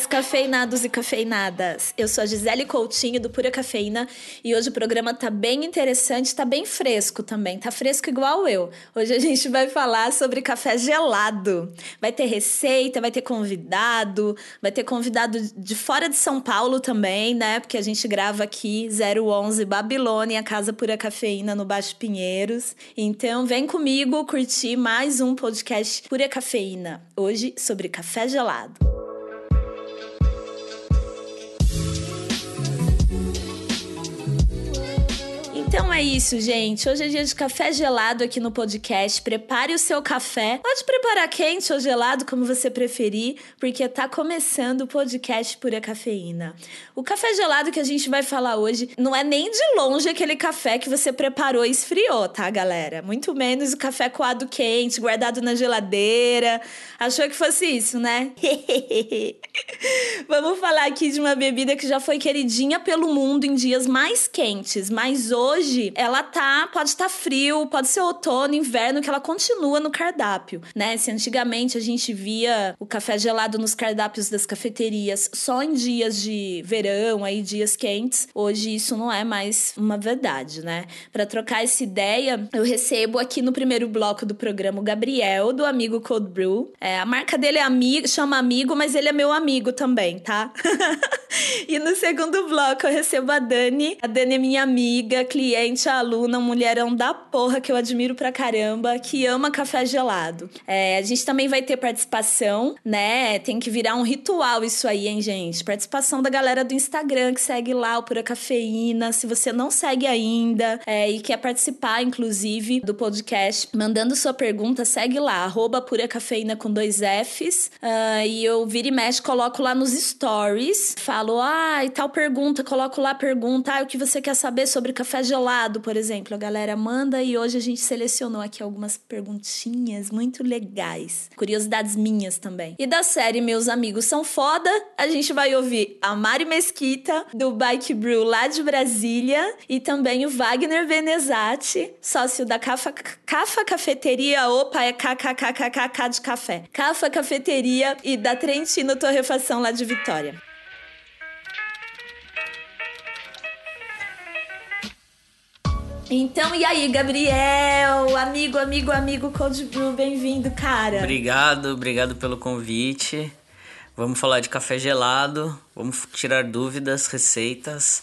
Buenas, cafeinados e cafeinadas. Eu sou a Gisele Coutinho do Pura Cafeína e hoje o programa tá bem interessante, tá bem fresco também, tá fresco igual eu. Hoje a gente vai falar sobre café gelado. Vai ter receita, vai ter convidado, vai ter convidado de fora de São Paulo também, né? Porque a gente grava aqui 011 Babilônia, Casa Pura Cafeína no Baixo Pinheiros. Então vem comigo curtir mais um podcast Pura Cafeína. Hoje sobre café gelado. Então é isso, gente. Hoje é dia de café gelado aqui no podcast. Prepare o seu café. Pode preparar quente ou gelado, como você preferir, porque tá começando o podcast Pura Cafeína. O café gelado que a gente vai falar hoje não é nem de longe aquele café que você preparou e esfriou, tá, galera? Muito menos o café coado quente, guardado na geladeira. Achou que fosse isso, né? Vamos falar aqui de uma bebida que já foi queridinha pelo mundo em dias mais quentes, mas hoje hoje ela tá, pode estar tá frio, pode ser outono, inverno, que ela continua no cardápio, né? Se antigamente a gente via o café gelado nos cardápios das cafeterias só em dias de verão, aí dias quentes, hoje isso não é mais uma verdade, né? Para trocar essa ideia, eu recebo aqui no primeiro bloco do programa o Gabriel, do amigo Cold Brew. É, a marca dele é amigo, chama amigo, mas ele é meu amigo também, tá? e no segundo bloco eu recebo a Dani. A Dani é minha amiga, cliente cliente, a aluna, um mulherão da porra que eu admiro pra caramba, que ama café gelado. É, a gente também vai ter participação, né? Tem que virar um ritual isso aí, hein, gente? Participação da galera do Instagram que segue lá o Pura Cafeína. Se você não segue ainda é, e quer participar, inclusive, do podcast, mandando sua pergunta, segue lá, arroba Pura Cafeína com dois Fs. Uh, e eu viro e mexe, coloco lá nos stories, falo, e tal pergunta, coloco lá a pergunta, ah, o que você quer saber sobre café gelado? Lado, por exemplo, a galera manda e hoje a gente selecionou aqui algumas perguntinhas muito legais. Curiosidades minhas também. E da série Meus Amigos São Foda, a gente vai ouvir a Mari Mesquita, do Bike Brew lá de Brasília, e também o Wagner Venezati, sócio da Cafa, Cafa Cafeteria, opa, é KKKKK de café. Cafa Cafeteria e da Trentino Torrefação lá de Vitória. Então, e aí, Gabriel? Amigo, amigo, amigo Cold Brew, bem-vindo, cara. Obrigado, obrigado pelo convite. Vamos falar de café gelado, vamos tirar dúvidas, receitas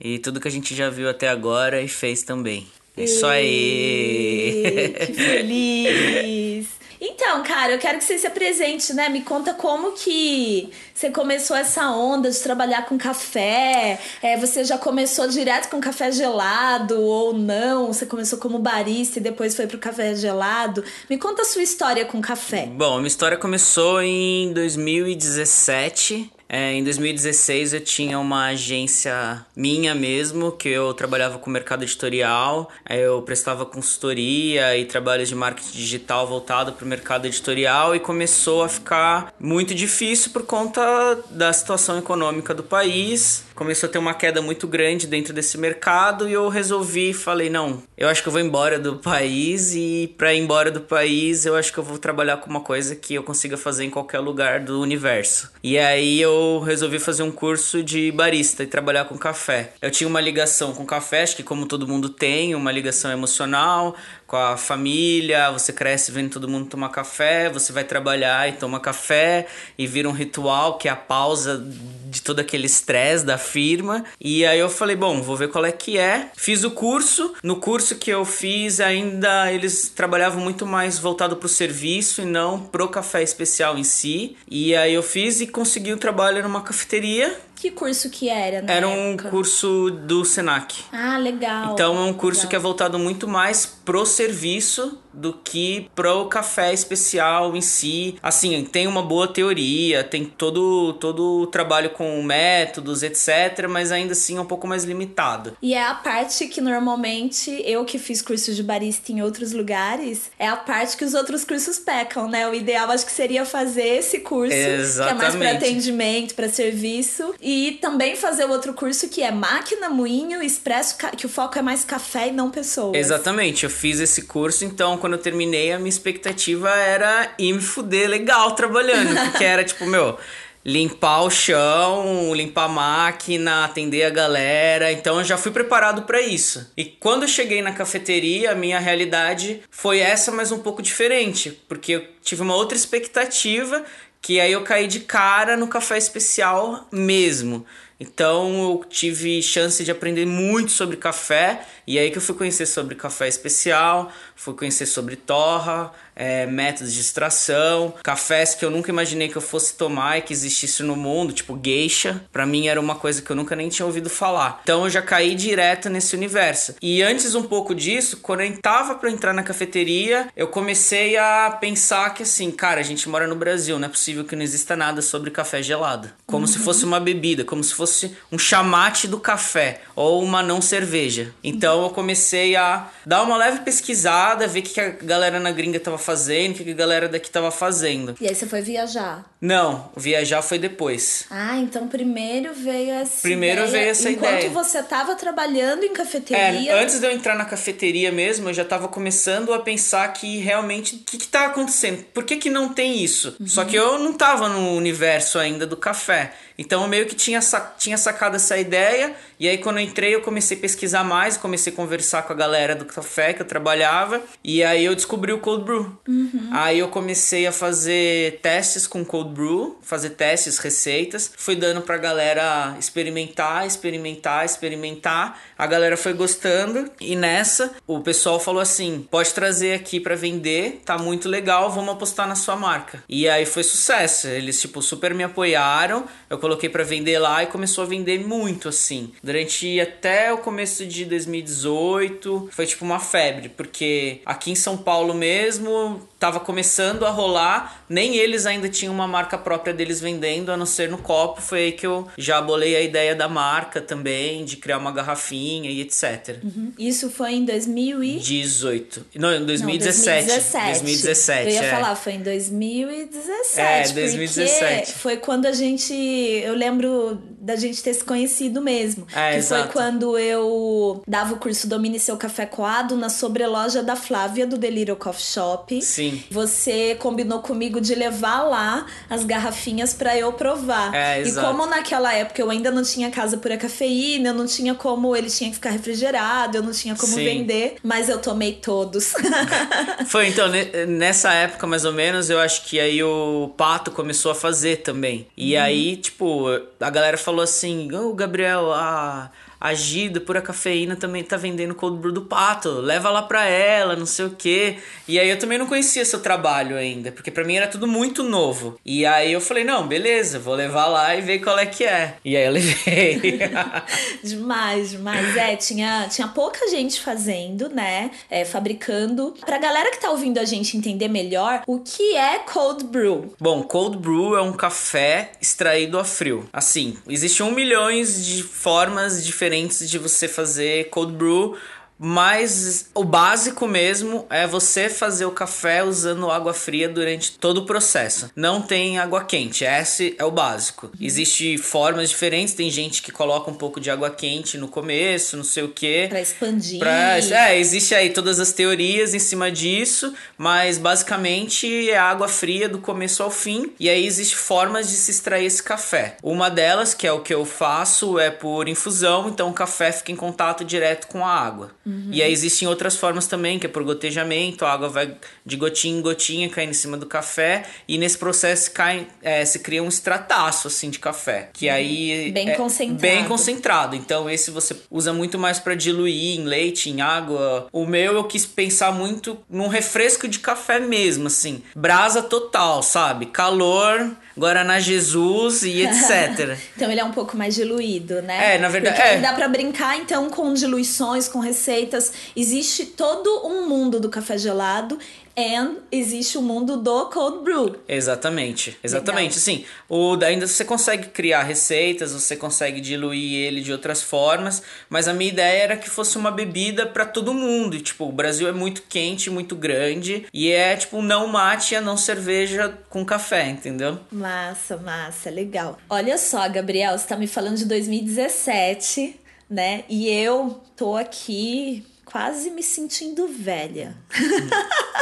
e tudo que a gente já viu até agora e fez também. É isso aí! Que feliz! Então, cara, eu quero que você se apresente, né? Me conta como que você começou essa onda de trabalhar com café. É, você já começou direto com café gelado ou não? Você começou como barista e depois foi pro café gelado. Me conta a sua história com café. Bom, a minha história começou em 2017. É, em 2016 eu tinha uma agência minha mesmo, que eu trabalhava com mercado editorial, eu prestava consultoria e trabalhos de marketing digital voltado para o mercado editorial e começou a ficar muito difícil por conta da situação econômica do país começou a ter uma queda muito grande dentro desse mercado e eu resolvi, falei, não, eu acho que eu vou embora do país e para ir embora do país, eu acho que eu vou trabalhar com uma coisa que eu consiga fazer em qualquer lugar do universo. E aí eu resolvi fazer um curso de barista e trabalhar com café. Eu tinha uma ligação com café, acho que como todo mundo tem, uma ligação emocional, com a família, você cresce vendo todo mundo tomar café, você vai trabalhar e toma café e vira um ritual que é a pausa de todo aquele estresse da firma. E aí eu falei, bom, vou ver qual é que é. Fiz o curso. No curso que eu fiz, ainda eles trabalhavam muito mais voltado para o serviço e não pro café especial em si. E aí eu fiz e consegui um trabalho numa cafeteria que curso que era? era um curso do Senac. Ah, legal. Então é um curso legal. que é voltado muito mais pro serviço do que pro café especial em si. Assim, tem uma boa teoria, tem todo, todo o trabalho com métodos, etc, mas ainda assim é um pouco mais limitado. E é a parte que normalmente eu que fiz curso de barista em outros lugares, é a parte que os outros cursos pecam, né? O ideal acho que seria fazer esse curso, Exatamente. que é mais para atendimento, para serviço, e também fazer o outro curso que é máquina, moinho, expresso, que o foco é mais café e não pessoas. Exatamente, eu fiz esse curso, então quando eu terminei, a minha expectativa era ir me fuder legal trabalhando. Porque era tipo, meu, limpar o chão, limpar a máquina, atender a galera. Então eu já fui preparado para isso. E quando eu cheguei na cafeteria, a minha realidade foi essa, mas um pouco diferente, porque eu tive uma outra expectativa que aí eu caí de cara no café especial mesmo. Então eu tive chance de aprender muito sobre café e aí que eu fui conhecer sobre café especial, fui conhecer sobre torra, é, métodos de extração, cafés que eu nunca imaginei que eu fosse tomar e que existisse no mundo, tipo geisha. Para mim era uma coisa que eu nunca nem tinha ouvido falar. Então eu já caí direto nesse universo. E antes um pouco disso, quando eu tava para entrar na cafeteria, eu comecei a pensar que assim, cara, a gente mora no Brasil, não é possível que não exista nada sobre café gelado, como uhum. se fosse uma bebida, como se fosse um chamate do café ou uma não cerveja. Então eu comecei a dar uma leve pesquisada, ver o que a galera na gringa tava fazendo, o que a galera daqui tava fazendo. E aí você foi viajar? Não, viajar foi depois. Ah, então primeiro veio essa Primeiro ideia. veio essa Enquanto ideia. Enquanto você tava trabalhando em cafeteria. É, antes de eu entrar na cafeteria mesmo, eu já tava começando a pensar que realmente o que, que tá acontecendo? Por que, que não tem isso? Uhum. Só que eu não tava no universo ainda do café. Então eu meio que tinha, tinha sacado essa ideia, e aí quando eu entrei eu comecei a pesquisar mais, comecei a conversar com a galera do café que eu trabalhava, e aí eu descobri o cold brew. Uhum. Aí eu comecei a fazer testes com cold brew, fazer testes, receitas, fui dando pra galera experimentar, experimentar, experimentar. A galera foi gostando, e nessa o pessoal falou assim: pode trazer aqui para vender, tá muito legal, vamos apostar na sua marca. E aí foi sucesso, eles tipo super me apoiaram, eu coloquei para vender lá e começou a vender muito assim. Durante até o começo de 2018, foi tipo uma febre, porque aqui em São Paulo mesmo tava começando a rolar, nem eles ainda tinham uma marca própria deles vendendo, a não ser no copo. Foi aí que eu já bolei a ideia da marca também, de criar uma garrafinha e etc. Uhum. Isso foi em 2018. Não, em 2017. Não, 2017. 2017. Eu ia é. falar, foi em 2017. É, 2017. Porque foi quando a gente eu lembro da gente ter se conhecido mesmo. É, que exato. foi quando eu dava o curso Domine Seu Café Coado na sobreloja da Flávia do Delírio Coffee Shop. Sim. Você combinou comigo de levar lá as garrafinhas para eu provar. É, exato. E como naquela época eu ainda não tinha casa pura cafeína, eu não tinha como ele tinha que ficar refrigerado, eu não tinha como Sim. vender, mas eu tomei todos. foi então nessa época mais ou menos, eu acho que aí o Pato começou a fazer também. E hum. aí, tipo, a galera falou assim: Ô, oh, Gabriel, a, a Gida, pura cafeína, também tá vendendo cold brew do pato, leva lá pra ela, não sei o quê. E aí eu também não conhecia seu trabalho ainda, porque para mim era tudo muito novo. E aí eu falei, não, beleza, vou levar lá e ver qual é que é. E aí eu levei. demais, demais. É, tinha, tinha pouca gente fazendo, né? É, fabricando. Pra galera que tá ouvindo a gente entender melhor, o que é cold brew? Bom, cold brew é um café extraído a frio. Assim, existem um milhões de formas diferentes diferentes de você fazer cold brew mas o básico mesmo é você fazer o café usando água fria durante todo o processo. Não tem água quente, esse é o básico. Existem formas diferentes, tem gente que coloca um pouco de água quente no começo, não sei o que. Pra expandir. Pra, é, existe aí todas as teorias em cima disso, mas basicamente é água fria do começo ao fim. E aí existe formas de se extrair esse café. Uma delas, que é o que eu faço, é por infusão, então o café fica em contato direto com a água. Uhum. E aí existem outras formas também, que é por gotejamento, a água vai de gotinha em gotinha caindo em cima do café, e nesse processo cai, é, se cria um extrataço assim de café, que uhum. aí bem é concentrado. Bem concentrado. Então esse você usa muito mais para diluir em leite, em água. O meu eu quis pensar muito num refresco de café mesmo, assim, brasa total, sabe? Calor, Guaraná Jesus e etc. então ele é um pouco mais diluído, né? É, na verdade. Porque é. dá para brincar então com diluições, com receitas. Existe todo um mundo do café gelado and existe o mundo do cold brew. Exatamente, exatamente. Legal. Sim, o ainda você consegue criar receitas, você consegue diluir ele de outras formas, mas a minha ideia era que fosse uma bebida para todo mundo. E, tipo, o Brasil é muito quente, muito grande e é tipo não mate, a não cerveja com café, entendeu? Massa, massa, legal. Olha só, Gabriel, você tá me falando de 2017, né? E eu tô aqui quase me sentindo velha.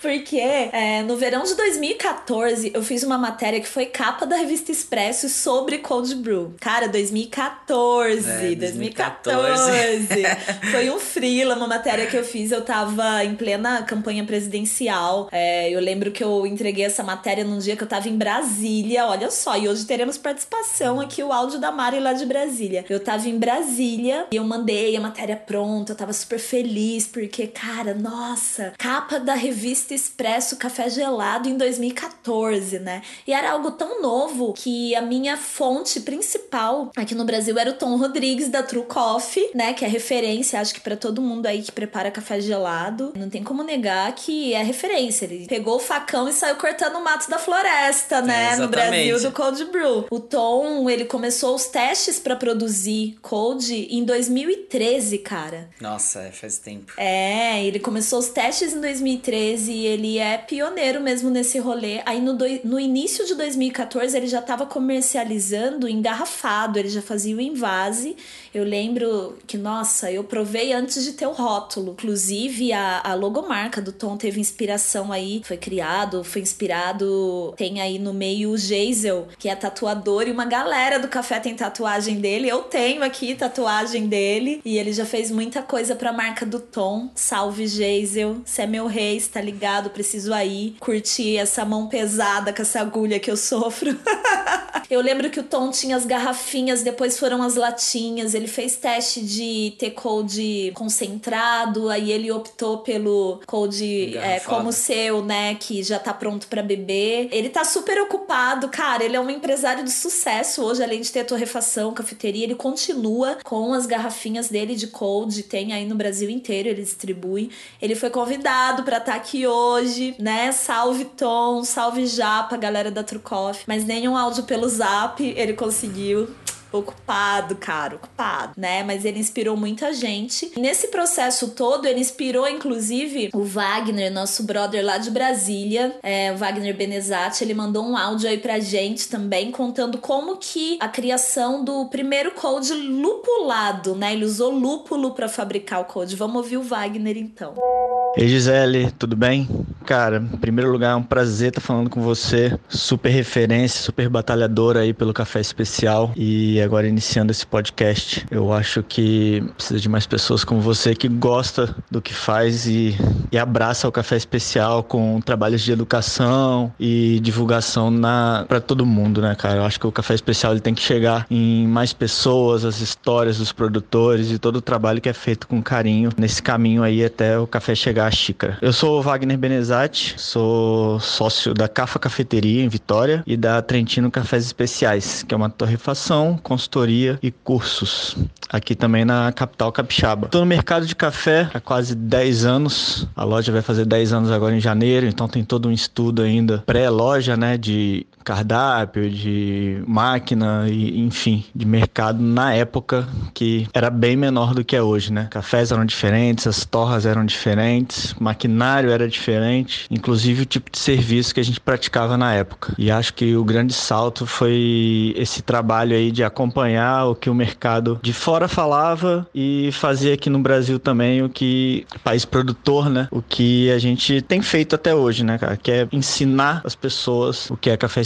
Porque é, no verão de 2014 eu fiz uma matéria que foi capa da revista Expresso sobre Cold Brew. Cara, 2014. É, 2014. 2014. foi um freela, uma matéria que eu fiz. Eu tava em plena campanha presidencial. É, eu lembro que eu entreguei essa matéria num dia que eu tava em Brasília. Olha só, e hoje teremos participação aqui, o áudio da Mari lá de Brasília. Eu tava em Brasília e eu mandei a matéria pronta. Eu tava super feliz porque, cara, nossa, capa da revista Expresso Café Gelado em 2014, né? E era algo tão novo que a minha fonte principal aqui no Brasil era o Tom Rodrigues da True Coffee, né? Que é referência, acho que para todo mundo aí que prepara café gelado. Não tem como negar que é referência. Ele pegou o facão e saiu cortando o mato da floresta, né? É, no Brasil do Cold Brew. O Tom, ele começou os testes para produzir Cold em 2013, cara. Nossa, é, faz tempo. É, ele começou os testes em 2013 e ele é pioneiro mesmo nesse rolê. Aí no, do, no início de 2014 ele já estava comercializando engarrafado, ele já fazia o invase. Eu lembro que, nossa, eu provei antes de ter o rótulo. Inclusive, a, a logomarca do Tom teve inspiração aí, foi criado, foi inspirado. Tem aí no meio o Geisel, que é tatuador, e uma galera do café tem tatuagem dele. Eu tenho aqui tatuagem dele, e ele já fez muita coisa pra marca do Tom. Salve, Geisel. Você é meu rei, está ligado? Preciso aí curtir essa mão pesada com essa agulha que eu sofro. eu lembro que o Tom tinha as garrafinhas, depois foram as latinhas. Ele fez teste de ter cold concentrado, aí ele optou pelo cold é, como seu, né? Que já tá pronto para beber. Ele tá super ocupado, cara. Ele é um empresário de sucesso hoje, além de ter torrefação, cafeteria. Ele continua com as garrafinhas dele de cold, tem aí no Brasil inteiro, ele distribui. Ele foi convidado para estar tá aqui hoje, né? Salve Tom, salve Japa, galera da Trucoff. Mas nenhum áudio pelo zap ele conseguiu ocupado, cara, ocupado, né? Mas ele inspirou muita gente. Nesse processo todo, ele inspirou, inclusive, o Wagner, nosso brother lá de Brasília, é, o Wagner Benezati. Ele mandou um áudio aí pra gente também, contando como que a criação do primeiro code lupulado, né? Ele usou lúpulo para fabricar o code. Vamos ouvir o Wagner então. Ei Gisele, tudo bem? Cara, em primeiro lugar é um prazer estar falando com você. Super referência, super batalhadora aí pelo Café Especial. E agora iniciando esse podcast. Eu acho que precisa de mais pessoas como você que gosta do que faz e, e abraça o Café Especial com trabalhos de educação e divulgação para todo mundo, né, cara? Eu acho que o Café Especial ele tem que chegar em mais pessoas, as histórias dos produtores e todo o trabalho que é feito com carinho nesse caminho aí até o café chegar à xícara. Eu sou o Wagner Benezati, sou sócio da Cafa Cafeteria em Vitória e da Trentino Cafés Especiais, que é uma torrefação, consultoria e cursos aqui também na capital capixaba. Estou no mercado de café há quase 10 anos. A loja vai fazer 10 anos agora em janeiro, então tem todo um estudo ainda pré-loja, né, de cardápio, de máquina e enfim, de mercado na época que era bem menor do que é hoje, né? Cafés eram diferentes, as torras eram diferentes, maquinário era diferente, inclusive o tipo de serviço que a gente praticava na época. E acho que o grande salto foi esse trabalho aí de acompanhar o que o mercado de fora falava e fazer aqui no Brasil também o que país produtor, né? O que a gente tem feito até hoje, né, cara? Que é ensinar as pessoas o que é café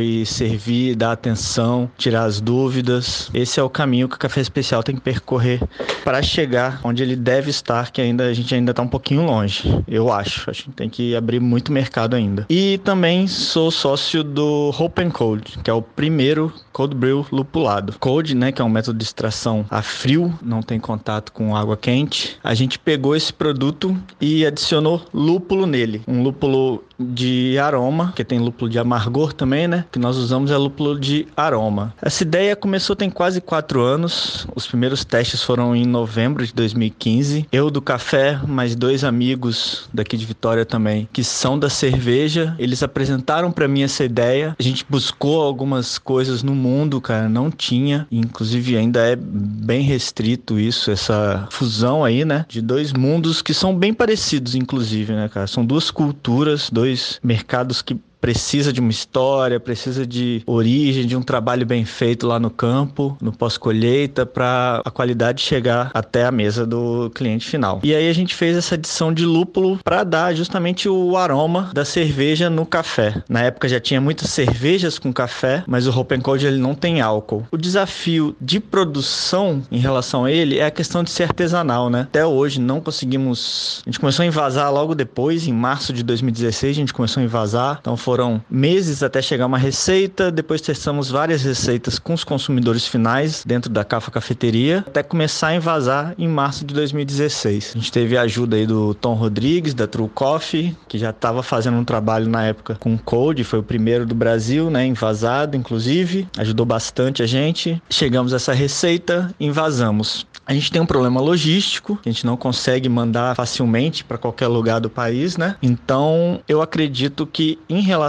e servir, dar atenção, tirar as dúvidas. Esse é o caminho que o café especial tem que percorrer para chegar onde ele deve estar, que ainda a gente ainda está um pouquinho longe, eu acho. A gente tem que abrir muito mercado ainda. E também sou sócio do Hope Cold, que é o primeiro cold brew lupulado. Cold, né, que é um método de extração a frio, não tem contato com água quente. A gente pegou esse produto e adicionou lúpulo nele, um lúpulo de aroma, que tem lúpulo de amargor também, né? Que nós usamos é lúpulo de aroma. Essa ideia começou tem quase quatro anos. Os primeiros testes foram em novembro de 2015. Eu do café, mais dois amigos daqui de Vitória também, que são da cerveja. Eles apresentaram para mim essa ideia. A gente buscou algumas coisas no mundo, cara, não tinha. Inclusive ainda é bem restrito isso, essa fusão aí, né? De dois mundos que são bem parecidos, inclusive, né, cara? São duas culturas, dois mercados que precisa de uma história, precisa de origem, de um trabalho bem feito lá no campo, no pós-colheita, para a qualidade chegar até a mesa do cliente final. E aí a gente fez essa adição de lúpulo para dar justamente o aroma da cerveja no café. Na época já tinha muitas cervejas com café, mas o Hopen Cold ele não tem álcool. O desafio de produção em relação a ele é a questão de ser artesanal, né? Até hoje não conseguimos. A gente começou a invasar logo depois, em março de 2016, a gente começou a invasar. Então foram meses até chegar uma receita. Depois testamos várias receitas com os consumidores finais dentro da Cafa Cafeteria, até começar a invasar em março de 2016. A gente teve a ajuda aí do Tom Rodrigues, da True Coffee, que já estava fazendo um trabalho na época com Code, foi o primeiro do Brasil, né? Invasado, inclusive. Ajudou bastante a gente. Chegamos a essa receita, invasamos. A gente tem um problema logístico, a gente não consegue mandar facilmente para qualquer lugar do país, né? Então, eu acredito que em relação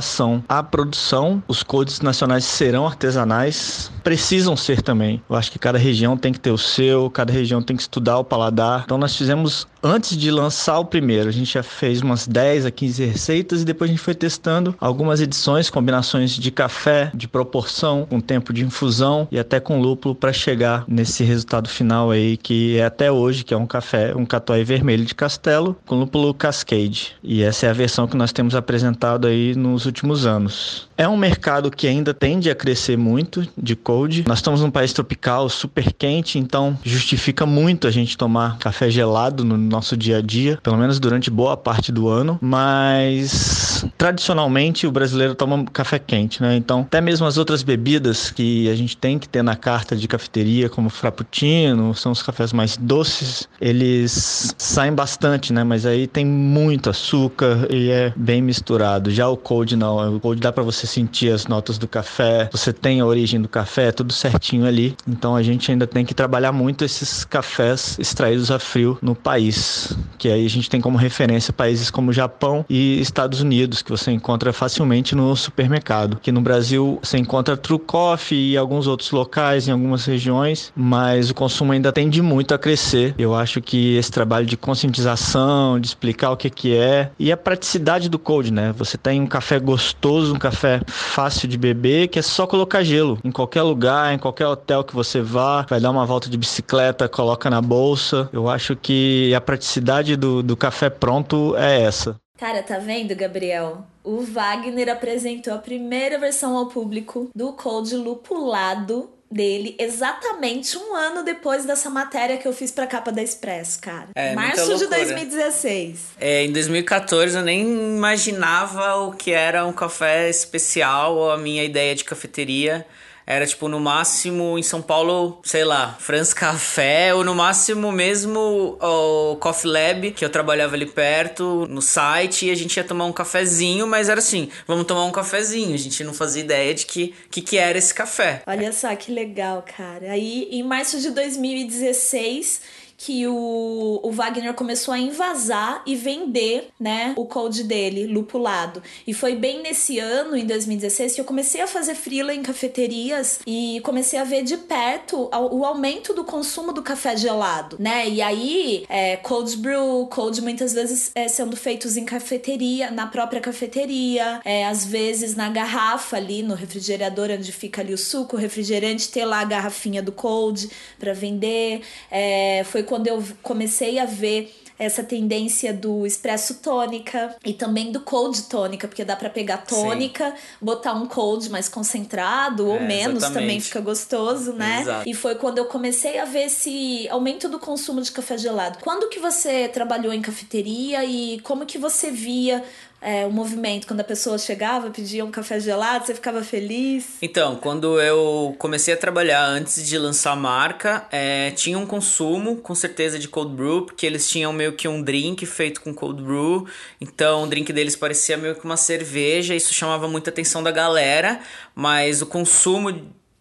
à produção, os codes nacionais serão artesanais, precisam ser também. Eu acho que cada região tem que ter o seu, cada região tem que estudar o paladar. Então, nós fizemos antes de lançar o primeiro, a gente já fez umas 10 a 15 receitas e depois a gente foi testando algumas edições, combinações de café, de proporção, com tempo de infusão e até com lúpulo para chegar nesse resultado final aí que é até hoje, que é um café, um catuai vermelho de castelo com lúpulo Cascade. E essa é a versão que nós temos apresentado aí nos últimos anos. É um mercado que ainda tende a crescer muito de cold. Nós estamos num país tropical super quente, então justifica muito a gente tomar café gelado no nosso dia a dia, pelo menos durante boa parte do ano, mas tradicionalmente o brasileiro toma café quente, né? Então, até mesmo as outras bebidas que a gente tem que ter na carta de cafeteria, como frappuccino, são os cafés mais doces, eles saem bastante, né? Mas aí tem muito açúcar e é bem misturado. Já o cold não, o cold dá para você sentir as notas do café, você tem a origem do café, tudo certinho ali. Então a gente ainda tem que trabalhar muito esses cafés extraídos a frio no país que aí a gente tem como referência países como Japão e Estados Unidos, que você encontra facilmente no supermercado. Que no Brasil você encontra True Coffee e alguns outros locais em algumas regiões, mas o consumo ainda tende muito a crescer. Eu acho que esse trabalho de conscientização, de explicar o que que é e a praticidade do cold, né? Você tem um café gostoso, um café fácil de beber, que é só colocar gelo em qualquer lugar, em qualquer hotel que você vá, vai dar uma volta de bicicleta, coloca na bolsa. Eu acho que a praticidade do, do café pronto é essa. Cara, tá vendo, Gabriel? O Wagner apresentou a primeira versão ao público do Cold Lupulado dele exatamente um ano depois dessa matéria que eu fiz pra capa da Express, cara. É, Março de 2016. É, em 2014 eu nem imaginava o que era um café especial ou a minha ideia de cafeteria. Era tipo no máximo em São Paulo, sei lá, France Café, ou no máximo mesmo o Coffee Lab, que eu trabalhava ali perto, no site, e a gente ia tomar um cafezinho, mas era assim, vamos tomar um cafezinho. A gente não fazia ideia de que que, que era esse café. Olha só que legal, cara. Aí em março de 2016 que o, o Wagner começou a invasar e vender, né, o code dele, lupulado. E foi bem nesse ano, em 2016, que eu comecei a fazer freela em cafeterias e comecei a ver de perto o aumento do consumo do café gelado, né? E aí, é, cold brew, cold muitas vezes é, sendo feitos em cafeteria, na própria cafeteria, é, às vezes na garrafa ali, no refrigerador onde fica ali o suco, o refrigerante, ter lá a garrafinha do cold para vender. É, foi quando eu comecei a ver essa tendência do expresso tônica e também do cold tônica, porque dá para pegar tônica, Sim. botar um cold mais concentrado ou é, menos exatamente. também fica gostoso, né? Exato. E foi quando eu comecei a ver esse aumento do consumo de café gelado. Quando que você trabalhou em cafeteria e como que você via é, o movimento, quando a pessoa chegava, pedia um café gelado, você ficava feliz? Então, quando eu comecei a trabalhar antes de lançar a marca, é, tinha um consumo, com certeza, de cold brew, porque eles tinham meio que um drink feito com cold brew, então o drink deles parecia meio que uma cerveja, isso chamava muita atenção da galera, mas o consumo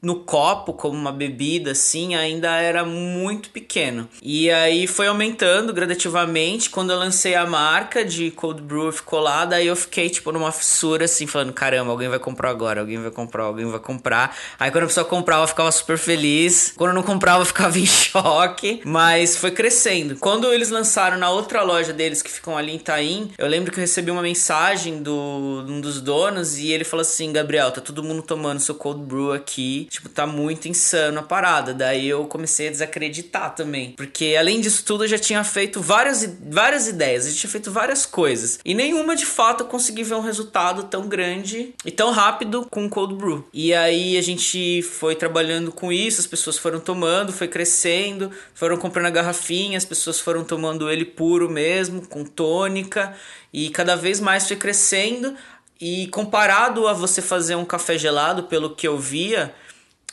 no copo como uma bebida assim ainda era muito pequeno. E aí foi aumentando gradativamente. Quando eu lancei a marca de cold brew ficou lá, daí eu fiquei tipo numa fissura assim, falando: caramba, alguém vai comprar agora, alguém vai comprar, alguém vai comprar. Aí quando a pessoa comprava, eu ficava super feliz. Quando eu não comprava, eu ficava em choque. Mas foi crescendo. Quando eles lançaram na outra loja deles, que ficam ali em Itaim, eu lembro que eu recebi uma mensagem do um dos donos e ele falou assim: Gabriel, tá todo mundo tomando seu cold brew aqui tipo, tá muito insano a parada. Daí eu comecei a desacreditar também. Porque além disso tudo, eu já tinha feito várias, várias ideias, eu tinha feito várias coisas. E nenhuma de fato eu consegui ver um resultado tão grande e tão rápido com o Cold Brew. E aí a gente foi trabalhando com isso, as pessoas foram tomando, foi crescendo, foram comprando a garrafinha, as pessoas foram tomando ele puro mesmo, com tônica. E cada vez mais foi crescendo. E comparado a você fazer um café gelado, pelo que eu via,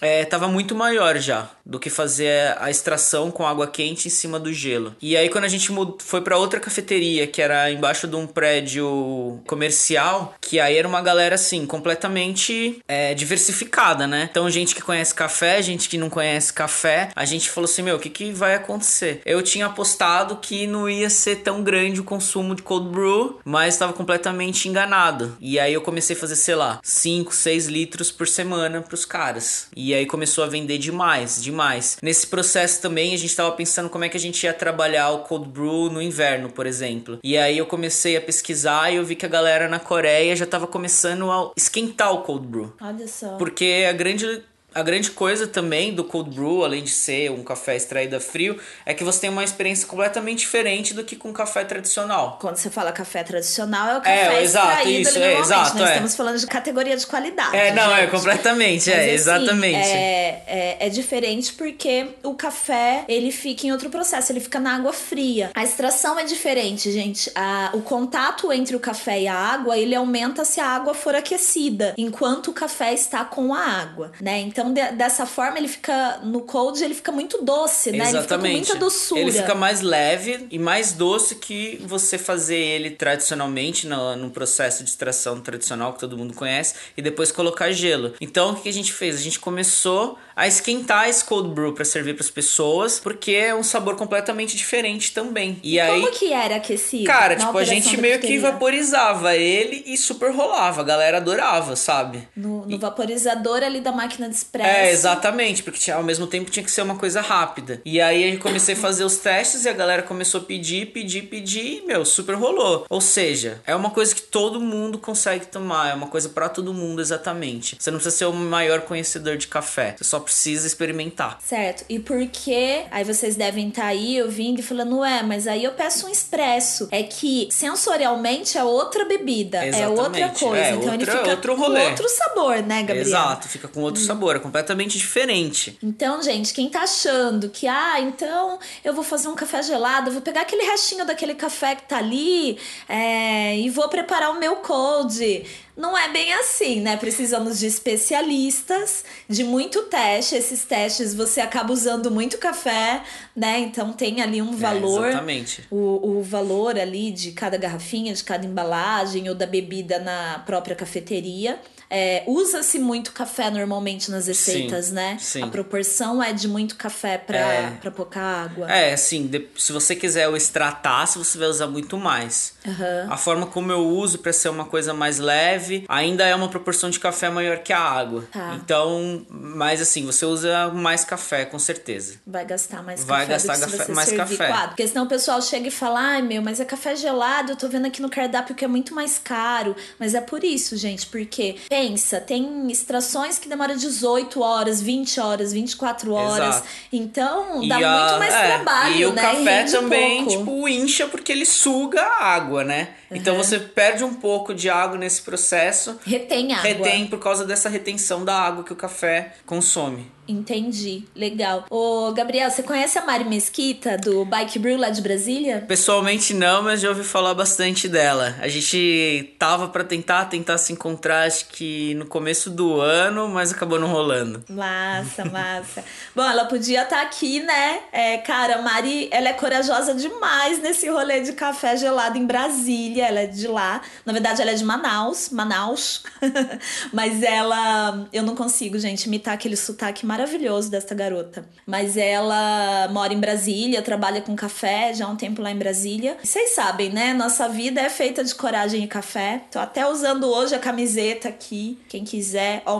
é, tava muito maior já do que fazer a extração com água quente em cima do gelo. E aí quando a gente foi para outra cafeteria, que era embaixo de um prédio comercial, que aí era uma galera assim, completamente é, diversificada, né? Então gente que conhece café, gente que não conhece café, a gente falou assim, meu, o que, que vai acontecer? Eu tinha apostado que não ia ser tão grande o consumo de cold brew, mas estava completamente enganado. E aí eu comecei a fazer, sei lá, 5, 6 litros por semana pros caras. E aí começou a vender demais, demais mais. Nesse processo também a gente estava pensando como é que a gente ia trabalhar o cold brew no inverno, por exemplo. E aí eu comecei a pesquisar e eu vi que a galera na Coreia já estava começando a esquentar o cold brew. Olha só. Porque a grande a grande coisa também do cold brew, além de ser um café extraído a frio, é que você tem uma experiência completamente diferente do que com café tradicional. Quando você fala café tradicional, é o café é, exato, extraído isso, é, exato, Nós é. estamos falando de categoria de qualidade. É, não, é, gente. é completamente, Mas, é, assim, exatamente. É, é, é, diferente porque o café, ele fica em outro processo, ele fica na água fria. A extração é diferente, gente. A, o contato entre o café e a água, ele aumenta se a água for aquecida, enquanto o café está com a água, né? Então, então, de, dessa forma, ele fica no cold, ele fica muito doce, né? Exatamente. Ele fica muita doçura. Ele fica mais leve e mais doce que você fazer ele tradicionalmente no, no processo de extração tradicional que todo mundo conhece e depois colocar gelo. Então, o que a gente fez? A gente começou a esquentar esse cold brew para servir para as pessoas, porque é um sabor completamente diferente também. E, e aí Como que era aquecido? Cara, tipo, a gente meio que vaporizava ele e super rolava, a galera adorava, sabe? No, no e... vaporizador ali da máquina de expresso. É, exatamente, porque tinha, ao mesmo tempo tinha que ser uma coisa rápida. E aí eu comecei a fazer os testes e a galera começou a pedir, pedir, pedir e, meu, super rolou. Ou seja, é uma coisa que todo mundo consegue tomar, é uma coisa para todo mundo exatamente. Você não precisa ser o maior conhecedor de café, você só precisa experimentar. Certo. E por que aí vocês devem estar tá aí ouvindo e falando, ué, mas aí eu peço um expresso. É que sensorialmente é outra bebida, Exatamente. é outra coisa. É, então outra, ele fica outro rolê. com outro sabor, né, Gabriel? Exato, fica com outro sabor, é completamente diferente. Então, gente, quem tá achando que, ah, então eu vou fazer um café gelado, vou pegar aquele restinho daquele café que tá ali é, e vou preparar o meu cold não é bem assim, né? Precisamos de especialistas, de muito teste. Esses testes você acaba usando muito café, né? Então tem ali um é, valor. É, exatamente. O, o valor ali de cada garrafinha, de cada embalagem ou da bebida na própria cafeteria. É, Usa-se muito café normalmente nas receitas, sim, né? Sim. A proporção é de muito café para é, pra pouca água. É, assim, se você quiser o extratar, você vai usar muito mais. Uhum. A forma como eu uso para ser uma coisa mais leve, ainda é uma proporção de café maior que a água. Tá. Então, mas assim, você usa mais café, com certeza. Vai gastar mais vai café. Vai gastar café, mais café. Coado. Porque senão o pessoal chega e fala: ai meu, mas é café gelado, eu tô vendo aqui no cardápio que é muito mais caro. Mas é por isso, gente, porque pensa, tem extrações que demoram 18 horas, 20 horas, 24 horas. Exato. Então, dá muito mais é, trabalho, e né? o café também, tipo, incha porque ele suga a água, né? Uhum. Então você perde um pouco de água nesse processo. Retém água. Retém por causa dessa retenção da água que o café consome. Entendi, legal. Ô, Gabriel, você conhece a Mari Mesquita do Bike Brew lá de Brasília? Pessoalmente não, mas já ouvi falar bastante dela. A gente tava para tentar, tentar se encontrar, acho que no começo do ano, mas acabou não rolando. Massa, massa. Bom, ela podia estar tá aqui, né? É, cara, a Mari, ela é corajosa demais nesse rolê de café gelado em Brasília. Ela é de lá. Na verdade, ela é de Manaus, Manaus. mas ela, eu não consigo, gente, imitar aquele sotaque maravilhoso maravilhoso desta garota. Mas ela mora em Brasília, trabalha com café já há um tempo lá em Brasília. Vocês sabem, né? Nossa vida é feita de coragem e café. Tô até usando hoje a camiseta aqui. Quem quiser, ó,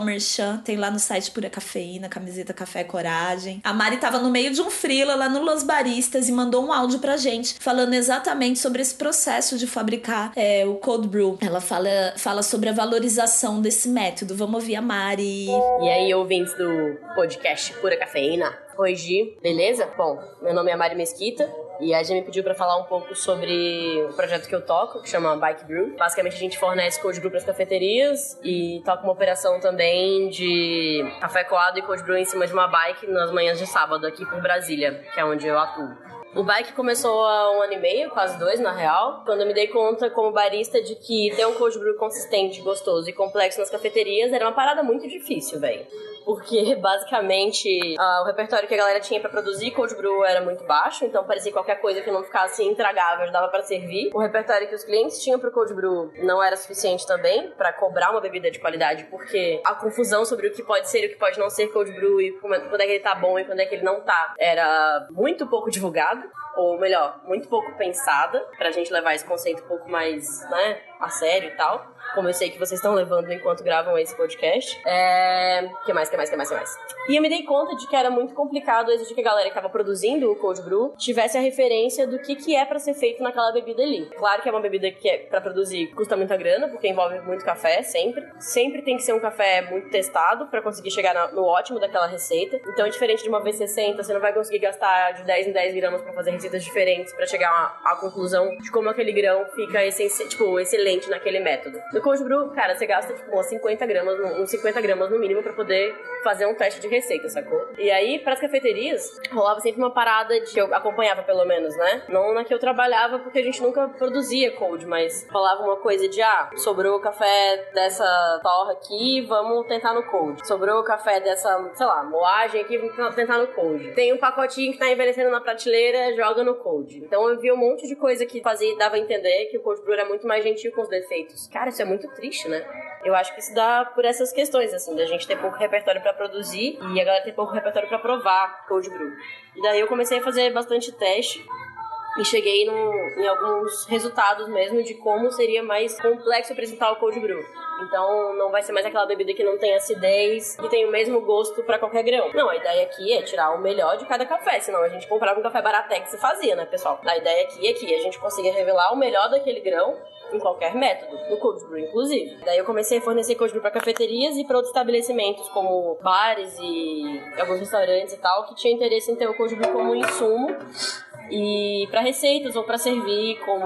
tem lá no site Pura Cafeína, camiseta Café Coragem. A Mari tava no meio de um frila lá no Los Baristas e mandou um áudio pra gente falando exatamente sobre esse processo de fabricar é, o cold brew. Ela fala, fala sobre a valorização desse método. Vamos ouvir a Mari. E aí, ouvintes do podcast Pura Cafeína. Gi, beleza? Bom, meu nome é Mari Mesquita. E a Gi me pediu para falar um pouco sobre o projeto que eu toco, que chama Bike Brew. Basicamente, a gente fornece cold brew para as cafeterias e toca uma operação também de café coado e cold brew em cima de uma bike nas manhãs de sábado aqui por Brasília, que é onde eu atuo. O bike começou há um ano e meio, quase dois na real, quando eu me dei conta como barista de que ter um cold brew consistente, gostoso e complexo nas cafeterias era uma parada muito difícil, velho. Porque basicamente uh, o repertório que a galera tinha para produzir cold brew era muito baixo, então parecia qualquer coisa que não ficasse intragável dava para servir. O repertório que os clientes tinham pro cold brew não era suficiente também para cobrar uma bebida de qualidade, porque a confusão sobre o que pode ser e o que pode não ser cold brew e quando é que ele tá bom e quando é que ele não tá era muito pouco divulgado ou melhor, muito pouco pensada, pra gente levar esse conceito um pouco mais, né, a sério e tal como eu sei que vocês estão levando enquanto gravam esse podcast. É. que mais, que mais, que mais, que mais? E eu me dei conta de que era muito complicado exigir que a galera que estava produzindo o cold brew tivesse a referência do que, que é para ser feito naquela bebida ali. Claro que é uma bebida que é para produzir custa muita grana, porque envolve muito café, sempre. Sempre tem que ser um café muito testado para conseguir chegar no ótimo daquela receita. Então, diferente de uma V60, você não vai conseguir gastar de 10 em 10 gramas para fazer receitas diferentes para chegar à conclusão de como aquele grão fica tipo, excelente naquele método. No cold brew, cara, você gasta tipo uns 50 gramas, uns 50 gramas no mínimo para poder fazer um teste de receita, sacou? E aí, para as cafeterias, rolava sempre uma parada de que eu acompanhava pelo menos, né? Não na que eu trabalhava, porque a gente nunca produzia cold, mas rolava uma coisa de ah, sobrou café dessa torra aqui, vamos tentar no cold. Sobrou café dessa, sei lá, moagem aqui, vamos tentar no cold. Tem um pacotinho que tá envelhecendo na prateleira, joga no cold. Então eu vi um monte de coisa que fazia dava a entender que o cold brew era muito mais gentil com os defeitos. Cara, isso é muito triste, né? Eu acho que isso dá por essas questões, assim, da gente ter pouco repertório para produzir e a galera ter pouco repertório para provar cold brew. E daí eu comecei a fazer bastante teste e cheguei no, em alguns resultados mesmo de como seria mais complexo apresentar o cold brew. Então não vai ser mais aquela bebida que não tem acidez e tem o mesmo gosto para qualquer grão. Não, a ideia aqui é tirar o melhor de cada café, senão a gente comprava um café baratex e fazia, né, pessoal? A ideia aqui é que a gente consiga revelar o melhor daquele grão em qualquer método, no cold brew inclusive. Daí eu comecei a fornecer cold brew para cafeterias e para outros estabelecimentos como bares e alguns restaurantes e tal que tinham interesse em ter o cold brew como insumo e para receitas ou para servir como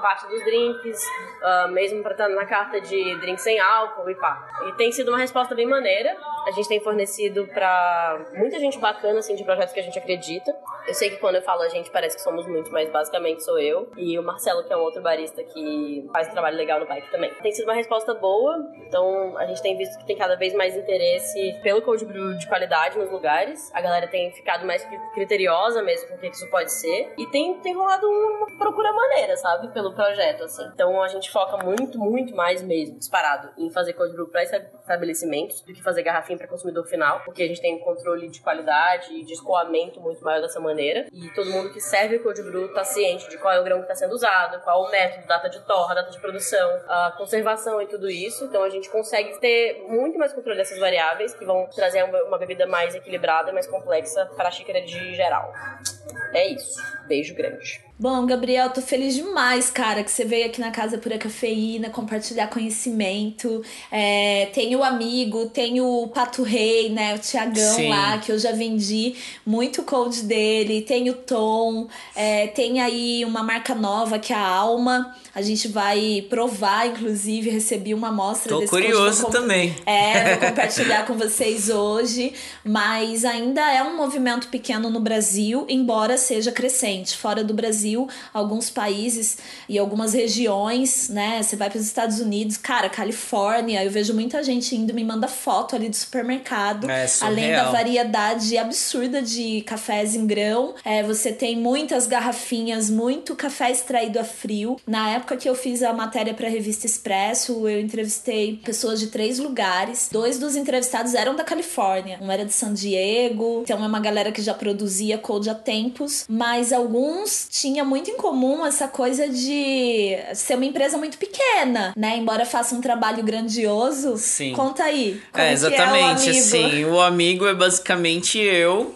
parte dos drinks, uh, mesmo para estar na carta de drinks sem álcool e pá. E tem sido uma resposta bem maneira. A gente tem fornecido para muita gente bacana assim de projetos que a gente acredita. Eu sei que quando eu falo a gente parece que somos muitos, mas basicamente sou eu e o Marcelo que é um outro barista que faz um trabalho legal no bike também. Tem sido uma resposta boa, então a gente tem visto que tem cada vez mais interesse pelo cold brew de qualidade nos lugares. A galera tem ficado mais criteriosa mesmo com o que isso pode ser e tem, tem rolado uma procura maneira, sabe? Pelo projeto, assim. Então a gente foca muito, muito mais mesmo, disparado, em fazer cold brew pra estabelecimentos do que fazer garrafinha para consumidor final, porque a gente tem um controle de qualidade e de escoamento muito maior dessa maneira. E todo mundo que serve cold brew tá ciente de qual é o grão que está sendo usado, qual o método, data de torra, data de produção, a conservação e tudo isso. Então a gente consegue ter muito mais controle dessas variáveis que vão trazer uma bebida mais equilibrada, mais complexa para a xícara de geral. É isso. Beijo grande. Bom, Gabriel, tô feliz demais, cara, que você veio aqui na Casa Pura Cafeína compartilhar conhecimento. É, tem o amigo, tem o Pato Rei, né? O Tiagão lá, que eu já vendi muito cold dele. Tem o Tom, é, tem aí uma marca nova que é a Alma. A gente vai provar, inclusive, recebi uma amostra Tô desse curioso também. É, vou compartilhar com vocês hoje. Mas ainda é um movimento pequeno no Brasil, embora seja crescente. Fora do Brasil Brasil, alguns países e algumas regiões, né? Você vai para os Estados Unidos, cara, Califórnia, eu vejo muita gente indo me manda foto ali do supermercado, é, além da variedade absurda de cafés em grão. É, você tem muitas garrafinhas, muito café extraído a frio. Na época que eu fiz a matéria para a revista Expresso, eu entrevistei pessoas de três lugares. Dois dos entrevistados eram da Califórnia, um era de San Diego, então é uma galera que já produzia cold há tempos, mas alguns tinham tinha muito em comum essa coisa de ser uma empresa muito pequena, né? Embora faça um trabalho grandioso. Sim. Conta aí. É, exatamente. É o assim, o amigo é basicamente eu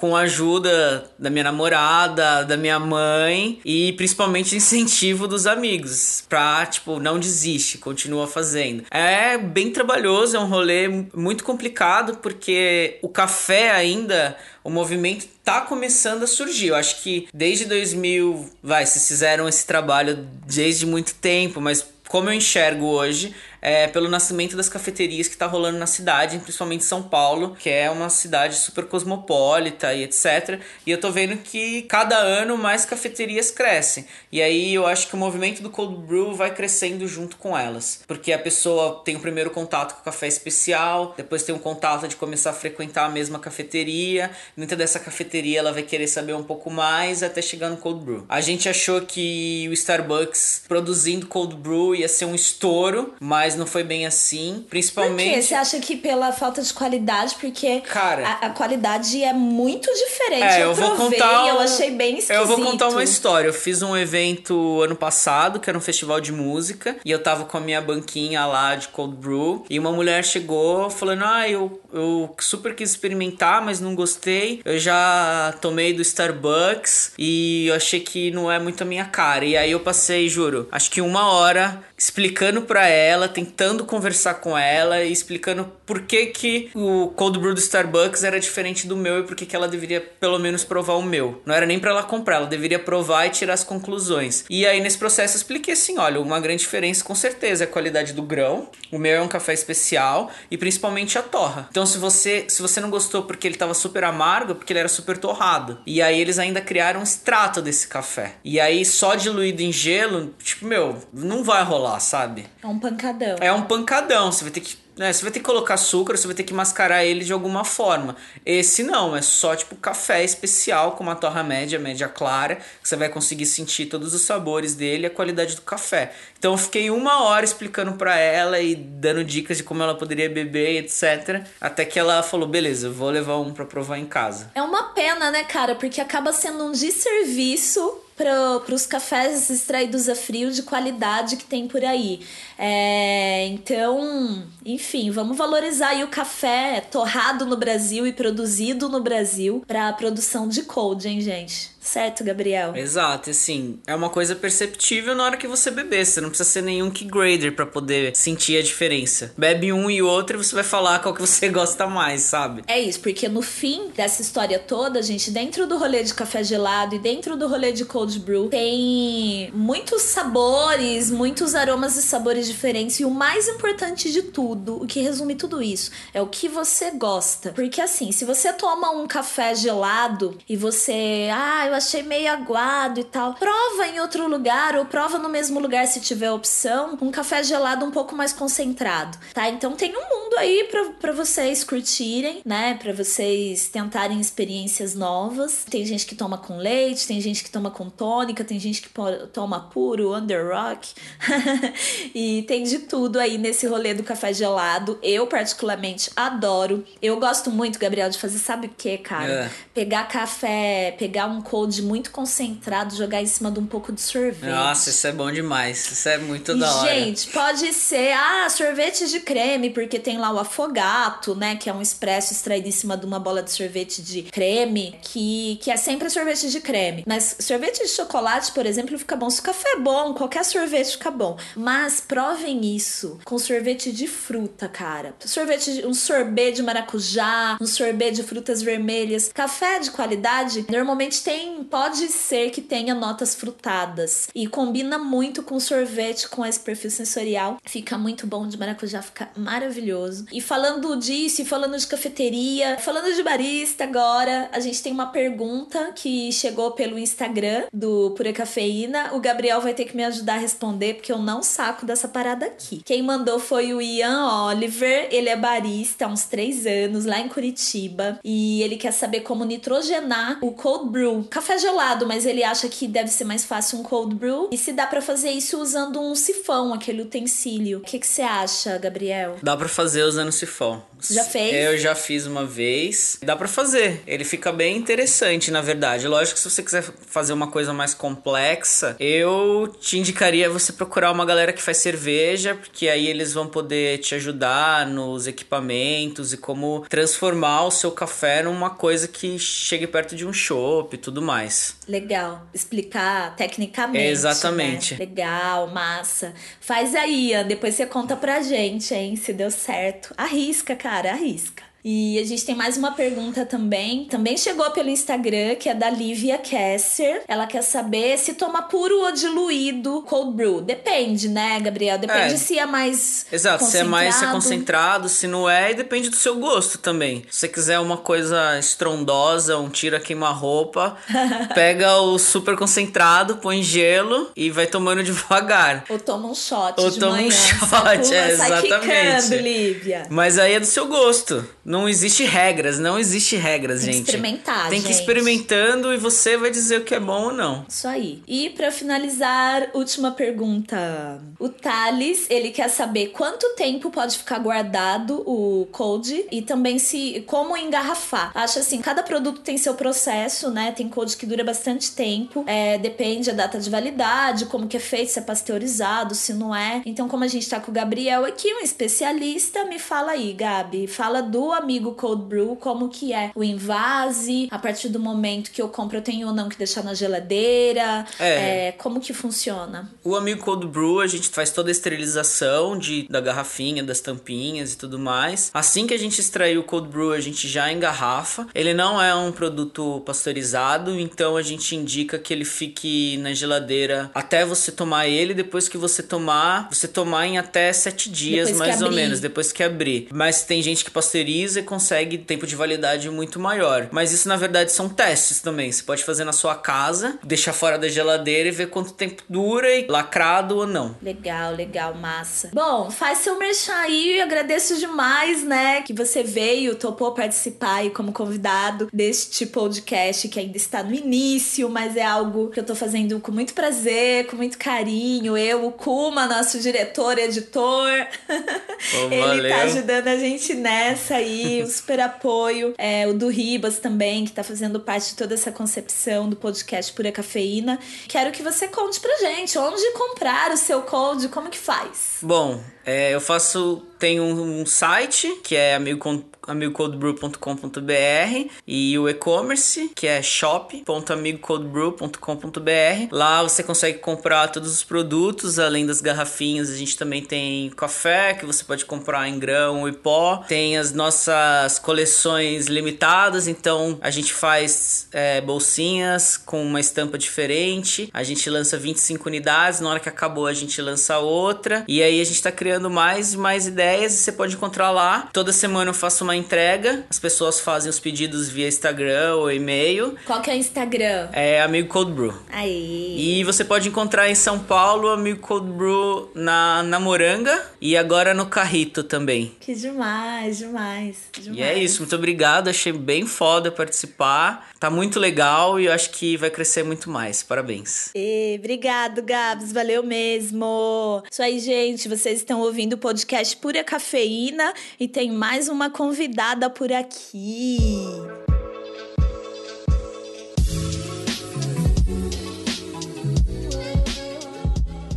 com a ajuda da minha namorada, da minha mãe e principalmente incentivo dos amigos pra, tipo, não desiste, continua fazendo. É bem trabalhoso, é um rolê muito complicado porque o café ainda, o movimento tá começando a surgir. Eu acho que desde 2000, vai, vocês fizeram esse trabalho desde muito tempo, mas como eu enxergo hoje, é, pelo nascimento das cafeterias que está rolando na cidade, principalmente São Paulo, que é uma cidade super cosmopolita e etc. E eu tô vendo que cada ano mais cafeterias crescem. E aí eu acho que o movimento do cold brew vai crescendo junto com elas, porque a pessoa tem o primeiro contato com o café especial, depois tem um contato de começar a frequentar a mesma cafeteria, muita dessa cafeteria ela vai querer saber um pouco mais até chegar no cold brew. A gente achou que o Starbucks produzindo cold brew ia ser um estouro, mas mas não foi bem assim. Principalmente. Por quê? Você acha que pela falta de qualidade? Porque Cara, a, a qualidade é muito diferente. É, eu, eu vou contar. Um... Eu achei bem esquisito. Eu vou contar uma história. Eu fiz um evento ano passado, que era um festival de música, e eu tava com a minha banquinha lá de cold brew, e uma mulher chegou falando: Ah, eu, eu super quis experimentar, mas não gostei. Eu já tomei do Starbucks e eu achei que não é muito a minha cara. E aí eu passei, juro, acho que uma hora explicando para ela, tentando conversar com ela e explicando por que, que o cold brew do Starbucks era diferente do meu e por que, que ela deveria pelo menos provar o meu. Não era nem para ela comprar, ela deveria provar e tirar as conclusões. E aí nesse processo eu expliquei assim, olha, uma grande diferença com certeza é a qualidade do grão. O meu é um café especial e principalmente a torra. Então se você se você não gostou porque ele tava super amargo, é porque ele era super torrado. E aí eles ainda criaram um extrato desse café. E aí só diluído em gelo, tipo, meu, não vai rolar sabe? É um pancadão. É um pancadão. Você vai ter que né, você vai ter que colocar açúcar, você vai ter que mascarar ele de alguma forma. Esse não, é só tipo café especial com uma torra média, média clara, que você vai conseguir sentir todos os sabores dele e a qualidade do café. Então eu fiquei uma hora explicando para ela e dando dicas de como ela poderia beber, etc. Até que ela falou: beleza, vou levar um para provar em casa. É uma pena, né, cara? Porque acaba sendo um desserviço para os cafés extraídos a frio de qualidade que tem por aí. É, então, enfim, vamos valorizar o café torrado no Brasil e produzido no Brasil para a produção de cold, hein, gente? Certo, Gabriel? Exato, assim, é uma coisa perceptível na hora que você beber. Você não precisa ser nenhum key grader para poder sentir a diferença. Bebe um e outro e você vai falar qual que você gosta mais, sabe? É isso, porque no fim dessa história toda, gente, dentro do rolê de café gelado e dentro do rolê de cold brew, tem muitos sabores, muitos aromas e sabores diferentes. E o mais importante de tudo, o que resume tudo isso, é o que você gosta. Porque assim, se você toma um café gelado e você. Ah, eu achei meio aguado e tal. Prova em outro lugar ou prova no mesmo lugar se tiver opção, um café gelado um pouco mais concentrado, tá? Então tem um mundo aí para vocês curtirem, né? Para vocês tentarem experiências novas. Tem gente que toma com leite, tem gente que toma com tônica, tem gente que toma puro, under rock. e tem de tudo aí nesse rolê do café gelado. Eu particularmente adoro. Eu gosto muito, Gabriel, de fazer sabe o que, cara? É. Pegar café, pegar um cold cold muito concentrado, jogar em cima de um pouco de sorvete. Nossa, isso é bom demais. Isso é muito da hora. Gente, pode ser, ah, sorvete de creme, porque tem lá o afogato, né? Que é um expresso extraído em cima de uma bola de sorvete de creme, que, que é sempre sorvete de creme. Mas sorvete de chocolate, por exemplo, fica bom. Se o café é bom, qualquer sorvete fica bom. Mas provem isso com sorvete de fruta, cara. Sorvete de, um sorbet de maracujá, um sorbet de frutas vermelhas. Café de qualidade normalmente tem, pode ser que tenha notas frutadas e combina muito com sorvete com esse perfil sensorial. Fica muito bom de maracujá, fica maravilhoso. E falando disso, falando de cafeteria, falando de barista agora, a gente tem uma pergunta que chegou pelo Instagram do Pura Cafeína. O Gabriel vai ter que me ajudar a responder porque eu não saco dessa parada aqui. Quem mandou foi o Ian Oliver, ele é barista há uns três anos lá em Curitiba e ele quer saber como nitrogenar o cold brew, café gelado, mas ele acha que deve ser mais fácil um cold brew e se dá para fazer isso usando um sifão, aquele utensílio. O que que você acha, Gabriel? Dá para fazer usando sifão. Já fez? Eu já fiz uma vez. Dá para fazer. Ele fica bem interessante, na verdade. Lógico que se você quiser fazer uma coisa mais complexa, eu te indicaria você procurar uma galera que faz cerveja, porque aí eles vão poder te ajudar nos equipamentos e como transformar o seu café numa coisa que chegue perto de um chopp e tudo mais. Legal. Explicar tecnicamente. Exatamente. Né? Legal, massa. Faz aí, Ian. Depois você conta pra gente, hein, se deu certo. Arrisca, cara, arrisca. E a gente tem mais uma pergunta também. Também chegou pelo Instagram, que é da Lívia Kesser. Ela quer saber se toma puro ou diluído cold brew. Depende, né, Gabriel? Depende É. se é mais. Exato, se é mais se é concentrado. se não é, e depende do seu gosto também. Se você quiser uma coisa estrondosa, um tira queima-roupa, pega o super concentrado, põe gelo e vai tomando devagar. Ou toma um shot Ou de toma um manhã. shot, sai pula, é, exatamente. quicando, Lívia. Mas aí é do seu gosto. Não existe regras, não existe regras, Tem que gente. experimentar, Tem que ir gente. experimentando e você vai dizer o que é bom ou não. Isso aí. E pra finalizar, última pergunta. O Thales, ele quer saber quanto tempo pode ficar guardado o cold e também se como engarrafar. Acho assim, cada produto tem seu processo, né? Tem cold que dura bastante tempo. É, depende da data de validade, como que é feito, se é pasteurizado, se não é. Então, como a gente tá com o Gabriel aqui, um especialista, me fala aí, Gabi. Fala do amigo Cold Brew, como que é o invase, a partir do momento que eu compro, eu tenho ou não que deixar na geladeira. É. É, como que funciona? O amigo Cold Brew, a gente faz toda a esterilização de, da garrafinha, das tampinhas e tudo mais. Assim que a gente extrair o Cold Brew, a gente já engarrafa. Ele não é um produto pasteurizado, então a gente indica que ele fique na geladeira até você tomar ele. Depois que você tomar, você tomar em até sete dias, Depois mais ou menos, depois que abrir. Mas tem gente que pasteuriza e consegue tempo de validade muito maior. Mas isso na verdade são testes também. Você pode fazer na sua casa, deixar fora da geladeira e ver quanto tempo dura e lacrado ou não. Legal, legal, massa. Bom, faz seu merchan aí. Agradeço demais, né, que você veio, topou participar aí como convidado deste podcast que ainda está no início, mas é algo que eu tô fazendo com muito prazer, com muito carinho. Eu, o Kuma, nosso diretor, editor, Pô, ele tá valeu. ajudando a gente nessa aí, um super apoio. É, o do Ribas também, que tá fazendo parte de toda essa concepção do podcast Pura Cafeína. Quero que você conte pra gente onde comprar o seu cold, como que faz? Bom, é, eu faço. Tem um, um site que é amigo, amigocoldbrew.com.br e o e-commerce que é shop.amigocoldbrew.com.br. Lá você consegue comprar todos os produtos, além das garrafinhas. A gente também tem café que você pode comprar em grão e pó. Tem as nossas coleções limitadas, então a gente faz é, bolsinhas com uma estampa diferente. A gente lança 25 unidades, na hora que acabou a gente lança outra. E aí a gente tá criando mais e mais ideias e você pode encontrar lá. Toda semana eu faço uma entrega. As pessoas fazem os pedidos via Instagram ou e-mail. Qual que é o Instagram? É amigo Cold Brew. Aí. E você pode encontrar em São Paulo amigo Cold Brew na, na Moranga e agora no Carrito também. Que demais, demais, demais. E é isso, muito obrigado. Achei bem foda participar. Tá muito legal e eu acho que vai crescer muito mais. Parabéns. E, obrigado, Gabs. Valeu mesmo. Isso aí, gente. Vocês estão ouvindo o podcast Pura Cafeína e tem mais uma convidada por aqui.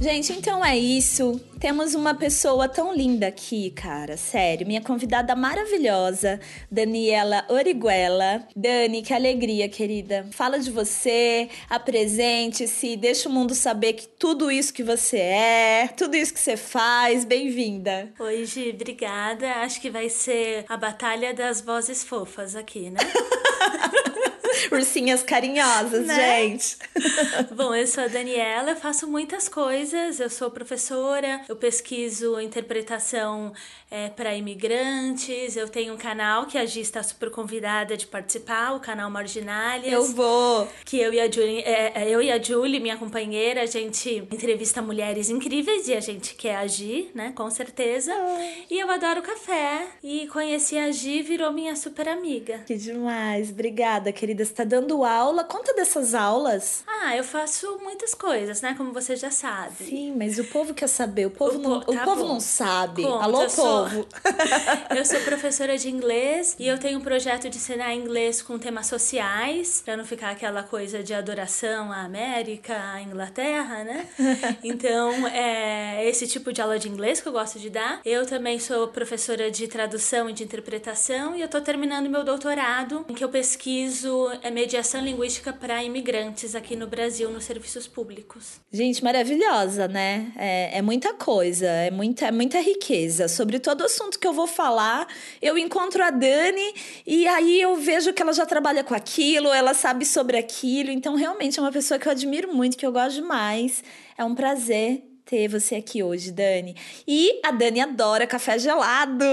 Gente, então é isso. Temos uma pessoa tão linda aqui, cara. Sério. Minha convidada maravilhosa, Daniela Origuela. Dani, que alegria, querida. Fala de você, apresente-se, deixa o mundo saber que tudo isso que você é, tudo isso que você faz. Bem-vinda. Oi, Gi, obrigada. Acho que vai ser a batalha das vozes fofas aqui, né? Ursinhas carinhosas, né? gente. Bom, eu sou a Daniela, eu faço muitas coisas. Eu sou professora, eu pesquiso interpretação é, para imigrantes. Eu tenho um canal que a Gi está super convidada de participar, o canal Marginálias. Eu vou. Que eu e a Julie, é, é, eu e a Julie, minha companheira, a gente entrevista mulheres incríveis e a gente quer agir, né? Com certeza. Ai. E eu adoro café. E conheci a Gi, virou minha super amiga. Que demais. Obrigada, querida. Você tá dando aula. Conta dessas aulas. Ah, eu faço muitas coisas, né? Como você já sabe. Sim, mas o povo quer saber. O povo, o não, po... tá o povo não sabe. Conta, Alô, povo novo. eu sou professora de inglês e eu tenho um projeto de ensinar inglês com temas sociais, para não ficar aquela coisa de adoração à América, à Inglaterra, né? Então, é esse tipo de aula de inglês que eu gosto de dar. Eu também sou professora de tradução e de interpretação e eu tô terminando meu doutorado, em que eu pesquiso é, mediação linguística para imigrantes aqui no Brasil, nos serviços públicos. Gente, maravilhosa, né? É, é muita coisa, é muita, é muita riqueza, sobretudo todo assunto que eu vou falar, eu encontro a Dani e aí eu vejo que ela já trabalha com aquilo, ela sabe sobre aquilo. Então, realmente é uma pessoa que eu admiro muito, que eu gosto demais. É um prazer ter você aqui hoje, Dani. E a Dani adora café gelado.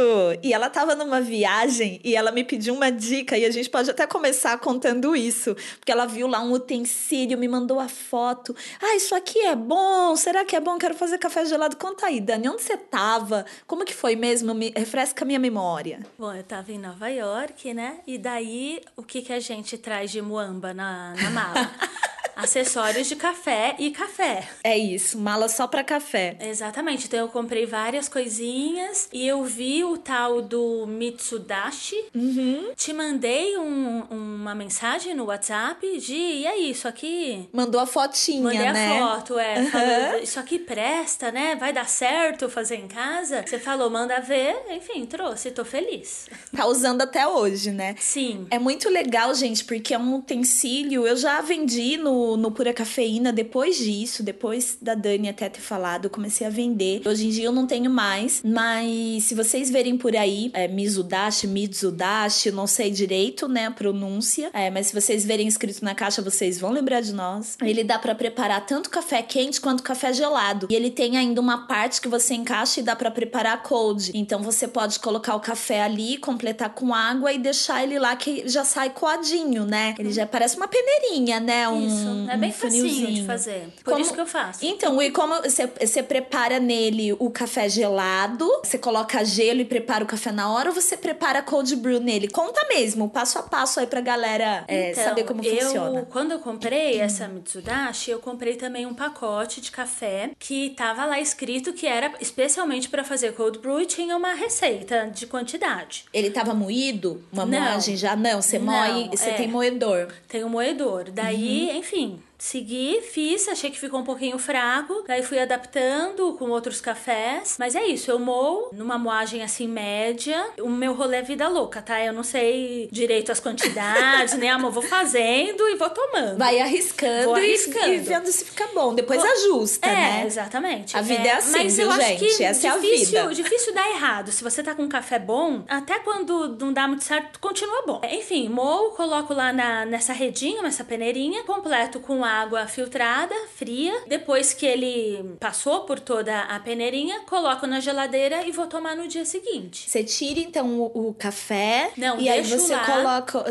E ela tava numa viagem e ela me pediu uma dica e a gente pode até começar contando isso, porque ela viu lá um utensílio, me mandou a foto. Ah, isso aqui é bom. Será que é bom? Quero fazer café gelado. Conta aí, Dani, onde você tava? Como que foi mesmo? Me refresca a minha memória. Bom, eu tava em Nova York, né? E daí, o que que a gente traz de muamba na, na mala? acessórios de café e café. É isso, mala só para café. Exatamente. Então eu comprei várias coisinhas e eu vi o tal do Mitsudashi. Uhum. Te mandei um, uma mensagem no WhatsApp de e aí, isso aqui. Mandou a fotinha, Mandei né? a foto, é. Uhum. Falou, isso aqui presta, né? Vai dar certo fazer em casa? Você falou, manda ver. Enfim, trouxe, tô feliz. Tá usando até hoje, né? Sim. É muito legal, gente, porque é um utensílio. Eu já vendi no no, Pura Cafeína depois disso, depois da Dani até ter falado, eu comecei a vender. Hoje em dia eu não tenho mais, mas se vocês verem por aí, é Mizudashi, Mitsudashi, não sei direito, né, a pronúncia, é, mas se vocês verem escrito na caixa, vocês vão lembrar de nós. Ele dá para preparar tanto café quente quanto café gelado. E ele tem ainda uma parte que você encaixa e dá para preparar cold. Então você pode colocar o café ali, completar com água e deixar ele lá que já sai coadinho, né? Ele já parece uma peneirinha, né? Um, Isso é bem facinho de fazer. Por como... isso que eu faço. Então, e como você, você prepara nele o café gelado, você coloca gelo e prepara o café na hora, ou você prepara cold brew nele? Conta mesmo, passo a passo aí pra galera é, então, saber como eu, funciona. Quando eu comprei essa Mitsudashi, eu comprei também um pacote de café que tava lá escrito que era especialmente para fazer cold brew e tinha uma receita de quantidade. Ele tava moído? Uma não. moagem já? Não, você moe, você é. tem moedor. Tem um moedor. Daí, Uhum. enfim, Segui, fiz, achei que ficou um pouquinho fraco. Daí fui adaptando com outros cafés. Mas é isso, eu moo numa moagem assim média. O meu rolê é vida louca, tá? Eu não sei direito as quantidades, né, amor? Vou fazendo e vou tomando. Vai arriscando, Vou e- arriscando. E, vendo se fica bom. Depois Vou- ajusta, é, né? exatamente. A vida é assim, mas viu, eu acho gente? que Essa é a difícil, vida. difícil dar errado. Se você tá com um café bom, até quando não dá muito certo, continua bom. Enfim, moo, coloco lá na, nessa redinha, nessa peneirinha, completo com água filtrada, fria. Depois que ele passou por toda a peneirinha, coloco na geladeira e vou tomar no dia seguinte. Você tira então o, o café Não, e aí você lá. coloca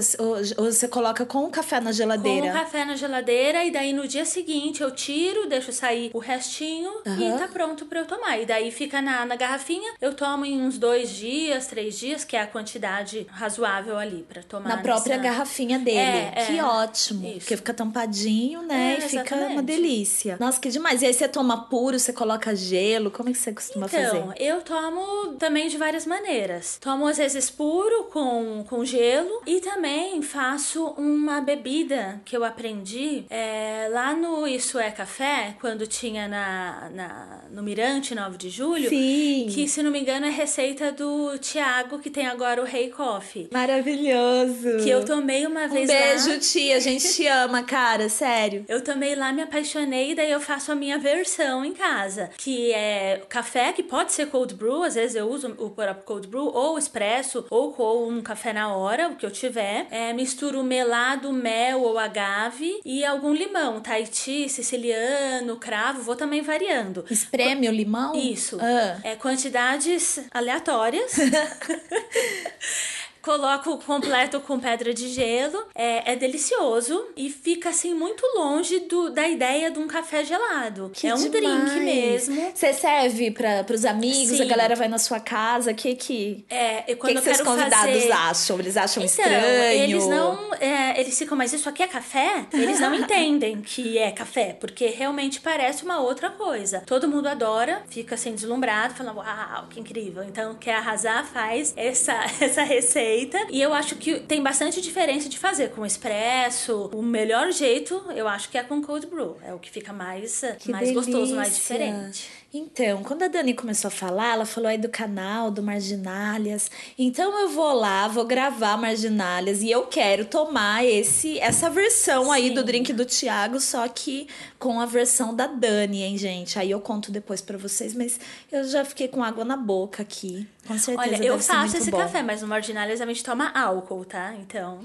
você coloca com o café na Com geladeira. o café na geladeira e daí no dia seguinte eu tiro, deixo sair o restinho Aham. e tá pronto pra eu tomar. E daí fica na, na garrafinha, eu tomo em uns dois dias, três dias, que é a quantidade razoável ali pra tomar. Na própria nessa- garrafinha dele. É, é. que ótimo. Isso. Porque fica tampadinho, né? É, e fica uma exatamente. delícia. Nossa, que demais. E aí você toma puro, você coloca gelo? Como é que você costuma Então, fazer? eu tomo também de várias maneiras. Tomo às vezes puro com, com gelo e também faço uma bebida que eu aprendi é, lá no Isso é Café, quando tinha na, na, no Mirante 9 de julho. Sim. Que, se não me engano, é receita do Tiago, que tem agora o Rei Coffee. Maravilhoso. Que eu tomei uma Um vez beijo, lá. tia. A gente te ama, cara. Sério. Eu tomei lá, me apaixonei, daí eu faço a minha versão em casa, que é café, que pode ser cold brew, às vezes eu uso o próprio cold brew, ou expresso, ou com um café na hora, o que eu tiver. É, misturo melado, mel ou agave e algum limão, Tahiti, siciliano, cravo, vou também variando. Espreme o limão? Isso. Ah. É quantidades aleatórias. Coloco completo com pedra de gelo. É, é delicioso e fica assim muito longe do, da ideia de um café gelado. Que é um demais. drink mesmo. Você serve para os amigos, Sim. a galera vai na sua casa. O que que, É, e que, quando que eu seus convidados fazer... acham? Eles acham Então, estranho? eles não. é, eles ficam, mas isso aqui é café? Eles não entendem que é café, porque realmente parece uma outra coisa. Todo mundo adora, fica assim deslumbrado, falando, uau, que incrível. Então, quer arrasar, faz essa, essa receita. E eu acho que tem bastante diferença de fazer com expresso. O melhor jeito, eu acho que é com cold brew. É o que fica mais, Que mais gostoso, mais diferente. Então, quando a Dani começou a falar, ela falou aí do canal, do Marginalhas. Então eu vou lá, vou gravar Marginalhas e eu quero tomar esse essa versão aí Sim. do drink do Thiago, só que com a versão da Dani, hein, gente? Aí eu conto depois pra vocês, mas eu já fiquei com água na boca aqui. Com certeza Olha, eu faço esse bom. café, mas no Marginales a gente toma álcool, tá? Então.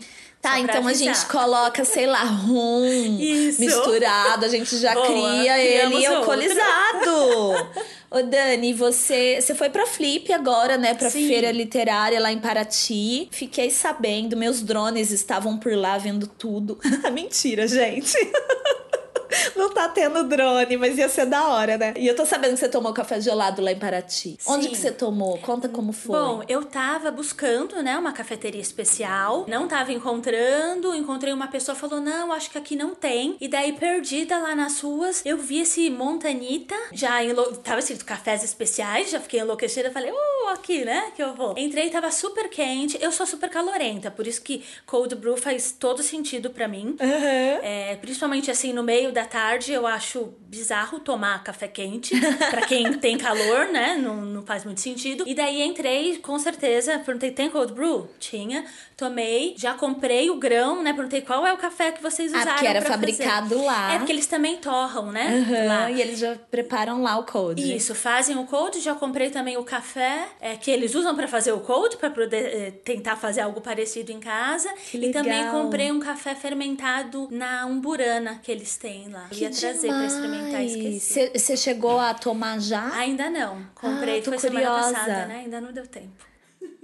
Tá, então a gente coloca, sei lá, rum Isso. misturado, a gente já Boa, cria ele outro. alcoolizado. Ô Dani, você, você foi pra Flip agora, né? Pra Sim. feira literária lá em Paraty. Fiquei sabendo, meus drones estavam por lá vendo tudo. Mentira, gente. Não tá tendo drone, mas ia ser da hora, né? E eu tô sabendo que você tomou café gelado lá em Paraty. Onde Sim. que você tomou? Conta como foi. Bom, eu tava buscando, né, uma cafeteria especial, não tava encontrando, encontrei uma pessoa falou: "Não, acho que aqui não tem". E daí perdida lá nas ruas, eu vi esse Montanita, já enlo... tava escrito cafés especiais, já fiquei enlouquecida, falei: "Uh, aqui, né, que eu vou". Entrei, tava super quente. Eu sou super calorenta, por isso que cold brew faz todo sentido pra mim. Aham. É, principalmente assim no meio da tarde, eu acho bizarro tomar café quente. pra quem tem calor, né? Não, não faz muito sentido. E daí entrei, com certeza, perguntei: tem cold brew? Tinha. Tomei, já comprei o grão, né? Perguntei qual é o café que vocês Ah, usaram. porque era pra fabricado fazer. lá. É porque eles também torram, né? Aham, Lá. E eles já preparam lá o code. Isso, fazem o cold, já comprei também o café é, que eles usam pra fazer o cold, pra poder é, tentar fazer algo parecido em casa. Que E também legal. comprei um café fermentado na Umburana que eles têm lá. Que Ia trazer pra experimentar, esqueci. Você chegou a tomar já? Ainda não. Comprei, Ah, foi semana curiosa. passada, né? Ainda não deu tempo.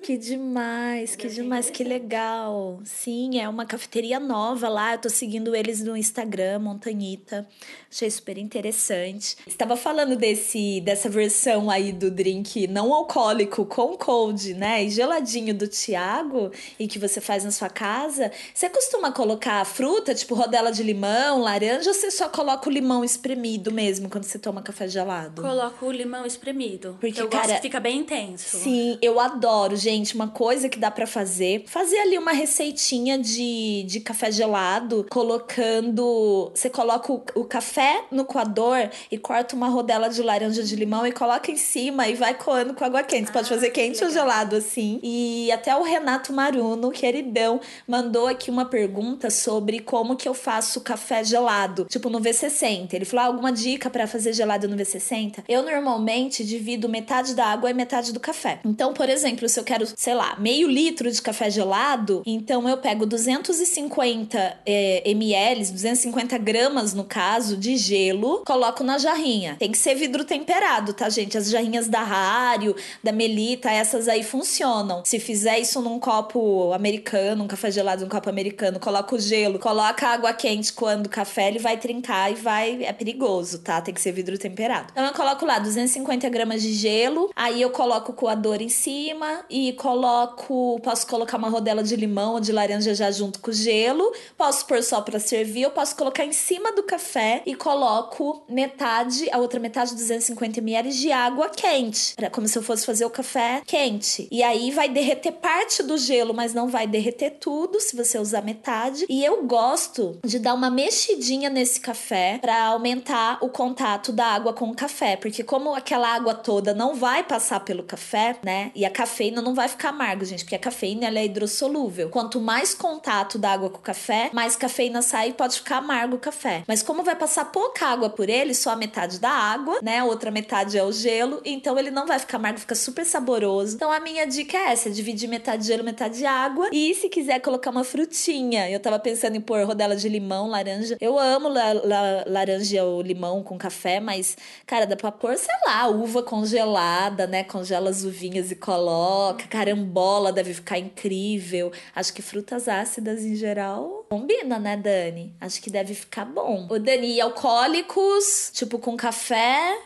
Que demais, que demais, que legal. Sim, é uma cafeteria nova lá. Eu tô seguindo eles no Instagram, Montanhita. Achei super interessante. Estava falando desse dessa versão aí do drink não alcoólico com cold, né? E geladinho do Thiago e que você faz na sua casa. Você costuma colocar fruta, tipo rodela de limão, laranja, ou você só coloca o limão espremido mesmo quando você toma café gelado? Coloco o limão espremido. Porque, eu gosto cara, que fica bem intenso. Sim, eu adoro, gente. Uma coisa que dá pra fazer: fazer ali uma receitinha de, de café gelado, colocando. Você coloca o, o café no coador e corta uma rodela de laranja de limão e coloca em cima e vai coando com água quente. Você pode Ah, fazer que quente ou gelado assim. E até o Renato Maruno, queridão, mandou aqui uma pergunta sobre como que eu faço café gelado, tipo no V60. Ele falou: ah, alguma dica pra fazer gelado no V60? Eu normalmente divido metade da água e metade do café. Então, por exemplo, se eu quero, sei lá, meio litro de café gelado, então eu pego 250 é, ml, 250 gramas no caso, de gelo, coloco na jarrinha. Tem que ser vidro temperado, tá, gente? As jarrinhas da Rário, da Melita, essas aí funcionam. Se fizer isso num copo americano, um café gelado num copo americano, coloca o gelo, coloca a água quente quando o café ele vai trincar e vai. É perigoso, tá? Tem que ser vidro temperado. Então eu coloco lá 250 gramas de gelo, aí eu coloco o coador em cima e coloco, posso colocar uma rodela de limão ou de laranja já junto com o gelo. Posso pôr só para servir, eu posso colocar em cima do café e coloco metade, a outra metade 250 ml de água quente, pra, como se eu fosse fazer o café quente. E aí vai derreter parte do gelo, mas não vai derreter tudo se você usar metade. E eu gosto de dar uma mexidinha nesse café para aumentar o contato da água com o café, porque como aquela água toda não vai passar pelo café, né? E a cafeína não vai ficar amargo, gente, porque a cafeína ela é hidrossolúvel. Quanto mais contato da água com o café, mais cafeína sai e pode ficar amargo o café. Mas como vai passar pouca água por ele, só a metade da água, né? A outra metade é o gelo, então ele não vai ficar amargo, fica super saboroso. Então a minha dica é essa: dividir metade gelo, metade água. E se quiser colocar uma frutinha, eu tava pensando em pôr rodela de limão, laranja. Eu amo la, la, laranja ou limão com café, mas, cara, dá pra pôr, sei lá, uva congelada, né? Congela as uvinhas e coloca. Carambola deve ficar incrível. Acho que frutas ácidas em geral combina, né, Dani? Acho que deve ficar bom. O Dani, e alcoólicos, tipo com café,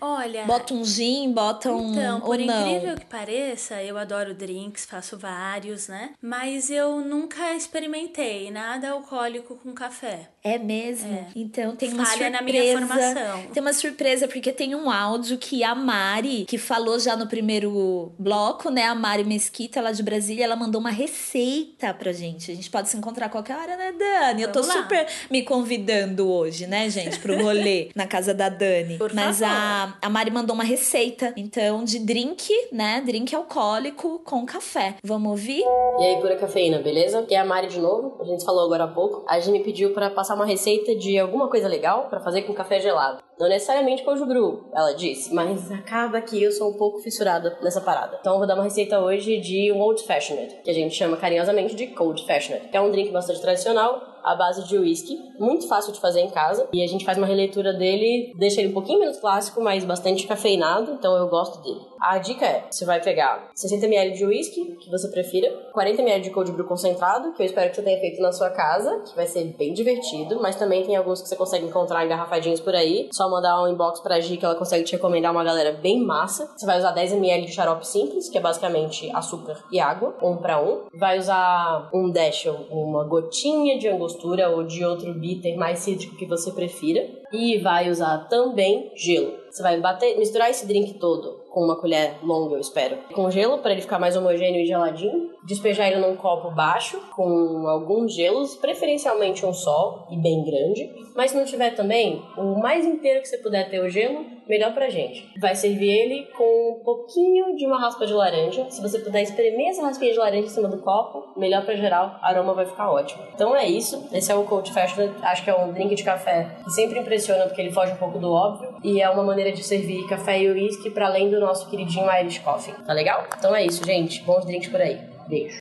Olha. Bota um gin, bota um. Então, por não. incrível que pareça, eu adoro drinks, faço vários, né? Mas eu nunca experimentei nada alcoólico com café. É mesmo? Então tem uma Falha surpresa. na minha formação. Tem uma surpresa, porque tem um áudio que a Mari, que falou já no primeiro bloco, né? A Mari Mesquita, lá de Brasília, ela mandou uma receita pra gente. A gente pode se encontrar a qualquer hora, né, Dani? Eu tô Vamos lá. super me convidando hoje, né, gente, pro rolê na casa da Dani. Por Mas favor. a, a Mari mandou uma receita, então, de drink, né? Drink alcoólico com café. Vamos ouvir? E aí, pura cafeína, beleza? Que é a Mari de novo, a gente falou agora há pouco. A gente me pediu pra passar uma receita de alguma coisa legal pra fazer com café gelado. Não necessariamente cold brew, ela disse, mas acaba que eu sou um pouco fissurada nessa parada. Então eu vou dar uma receita hoje de um old fashioned, que a gente chama carinhosamente de cold fashioned, que é um drink bastante tradicional, à base de whisky, muito fácil de fazer em casa. E a gente faz uma releitura dele, deixa ele um pouquinho menos clássico, mas bastante cafeinado, então eu gosto dele. A dica é, você vai pegar 60ml de whisky, que você prefira, 40ml de cold brew concentrado, que eu espero que você tenha feito na sua casa, que vai ser bem divertido, mas também tem alguns que você consegue encontrar engarrafadinhos por aí. Só mandar um inbox pra Gi que ela consegue te recomendar uma galera bem massa. Você vai usar 10ml de xarope simples, que é basicamente açúcar e água, um para um. Vai usar um dash, uma gotinha de angostura ou de outro bitter mais cítrico que você prefira. E vai usar também gelo. Você vai bater, misturar esse drink todo com uma colher longa, eu espero, com gelo para ele ficar mais homogêneo e geladinho. Despejar ele num copo baixo com alguns gelos, preferencialmente um só e bem grande. Mas se não tiver também, o mais inteiro que você puder ter o gelo, melhor pra gente. Vai servir ele com um pouquinho de uma raspa de laranja. Se você puder espremer essa raspinha de laranja em cima do copo, melhor pra geral, aroma vai ficar ótimo. Então é isso. Esse é o Cold Fashion. Acho que é um drink de café que sempre impressiona porque ele foge um pouco do óbvio. E é uma maneira de servir café e uísque para além do nosso queridinho Irish Coffee. Tá legal? Então é isso, gente. Bons drinks por aí. Beijo.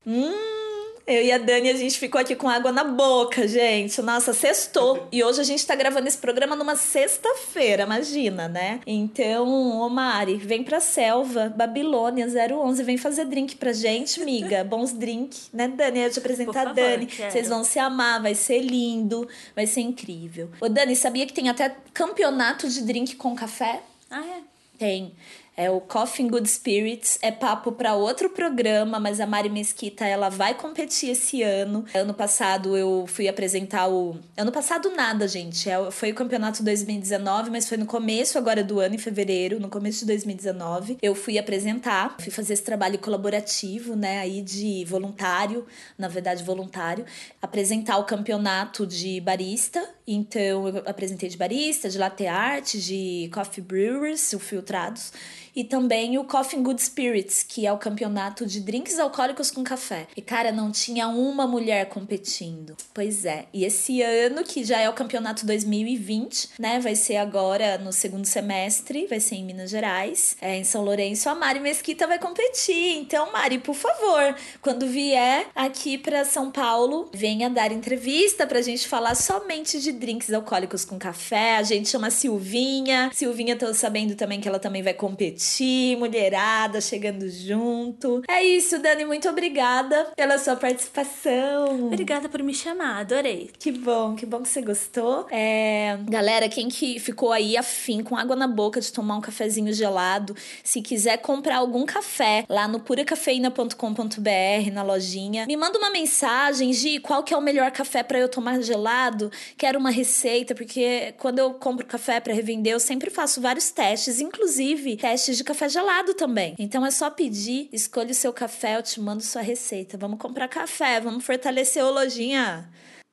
Eu e a Dani, a gente ficou aqui com água na boca, gente. Nossa, sextou. E hoje a gente tá gravando esse programa numa sexta-feira, imagina, né? Então, ô Mari, vem pra selva, Babilônia 011, vem fazer drink pra gente, miga. Bons drink, né, Dani? Eu te apresentar Por a favor, Dani. quero. Vocês vão se amar, vai ser lindo, vai ser incrível. Ô, Dani, sabia que tem até campeonato de drink com café? Ah, é? Tem. É o Coffee in Good Spirits, é papo para outro programa, mas a Mari Mesquita ela vai competir esse ano. Ano passado eu fui apresentar o. Ano passado nada, gente. É, Foi o campeonato 2019, mas foi no começo agora do ano, em fevereiro, no começo de 2019. Eu fui apresentar, fui fazer esse trabalho colaborativo, né, aí de voluntário, na verdade voluntário, apresentar o campeonato de barista. Então eu apresentei de barista, de latte art, de coffee brewers, filtrados e também o Coffee Good Spirits, que é o campeonato de drinks alcoólicos com café. E cara, não tinha uma mulher competindo. Pois é. E esse ano, que já é o campeonato 2020, né, vai ser agora no segundo semestre, vai ser em Minas Gerais, é em São Lourenço, a Mari Mesquita vai competir. Então, Mari, por favor, quando vier aqui para São Paulo, venha dar entrevista pra gente falar somente de drinks alcoólicos com café. A gente chama Silvinha. Silvinha, tô sabendo também que ela também vai competir. Curtir, mulherada chegando junto. É isso, Dani, muito obrigada pela sua participação. Obrigada por me chamar, adorei. Que bom, que bom que você gostou. É... Galera, quem que ficou aí afim, com água na boca de tomar um cafezinho gelado, se quiser comprar algum café lá no puracafeina.com.br, na lojinha, me manda uma mensagem, Gi, qual que é o melhor café para eu tomar gelado? Quero uma receita, porque quando eu compro café para revender, eu sempre faço vários testes, inclusive testes de café gelado também. Então é só pedir, escolha o seu café, eu te mando sua receita. Vamos comprar café, vamos fortalecer o lojinha.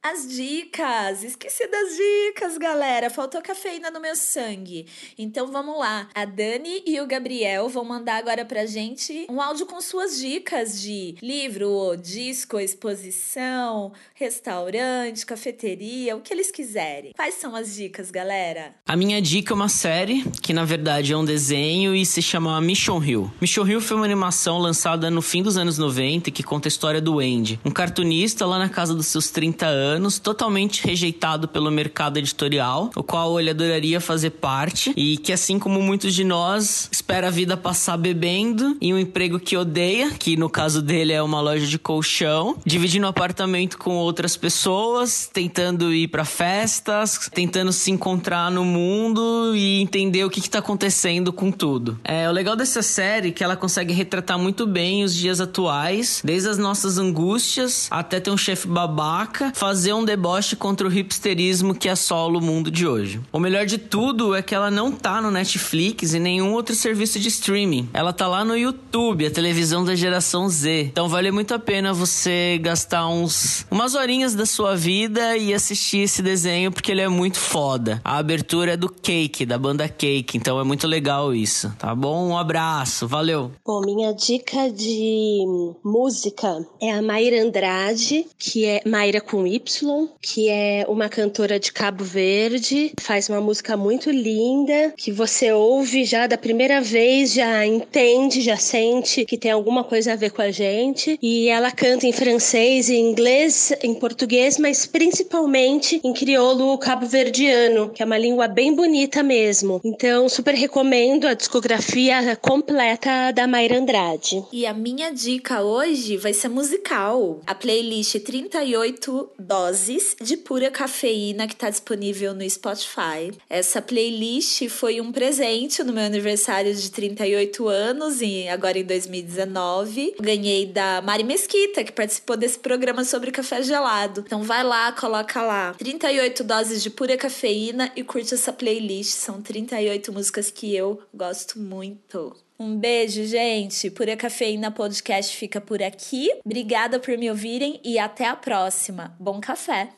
As dicas! Esqueci das dicas, galera. Faltou cafeína no meu sangue. Então vamos lá. A Dani e o Gabriel vão mandar agora pra gente um áudio com suas dicas de livro, disco, exposição, restaurante, cafeteria, o que eles quiserem. Quais são as dicas, galera? A minha dica é uma série que na verdade é um desenho e se chama Mission Hill. Mission Hill foi uma animação lançada no fim dos anos 90 que conta a história do Andy, um cartunista lá na casa dos seus 30 anos anos, totalmente rejeitado pelo mercado editorial, o qual ele adoraria fazer parte e que, assim como muitos de nós, espera a vida passar bebendo em um emprego que odeia, que no caso dele é uma loja de colchão, dividindo apartamento com outras pessoas, tentando ir para festas, tentando se encontrar no mundo e entender o que, está acontecendo com tudo. É o legal dessa série é que ela consegue retratar muito bem os dias atuais, desde as nossas angústias até ter um chefe babaca, fazer fazer um deboche contra o hipsterismo que assola o mundo de hoje. O melhor de tudo é que ela não tá no Netflix e nenhum outro serviço de streaming. Ela tá lá no YouTube, a televisão da geração Z. Então vale muito a pena você gastar uns umas horinhas da sua vida e assistir esse desenho porque ele é muito foda. A abertura é do Cake, da banda Cake, então é muito legal isso, tá bom? Um abraço, valeu. Bom, minha dica de música é a Mayra Andrade, que é Mayra com Y que é uma cantora de Cabo Verde, faz uma música muito linda, que você ouve já da primeira vez, já entende, já sente que tem alguma coisa a ver com a gente. E ela canta em francês, em inglês, em português, mas principalmente em crioulo cabo-verdiano, que é uma língua bem bonita mesmo. Então, super recomendo a discografia completa da Mayra Andrade. E a minha dica hoje vai ser musical. A playlist 38 dólares doses de pura cafeína que está disponível no Spotify. Essa playlist foi um presente no meu aniversário de 38 anos, e agora em 2019. Ganhei da Mari Mesquita, que participou desse programa sobre café gelado. Então vai lá, coloca lá 38 doses de pura cafeína e curte essa playlist. São 38 músicas que eu gosto muito. Um beijo, gente. Pura Cafeína Podcast fica por aqui. Obrigada por me ouvirem e até a próxima. Bom café.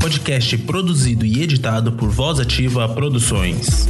Podcast produzido e editado por Voz Ativa Produções.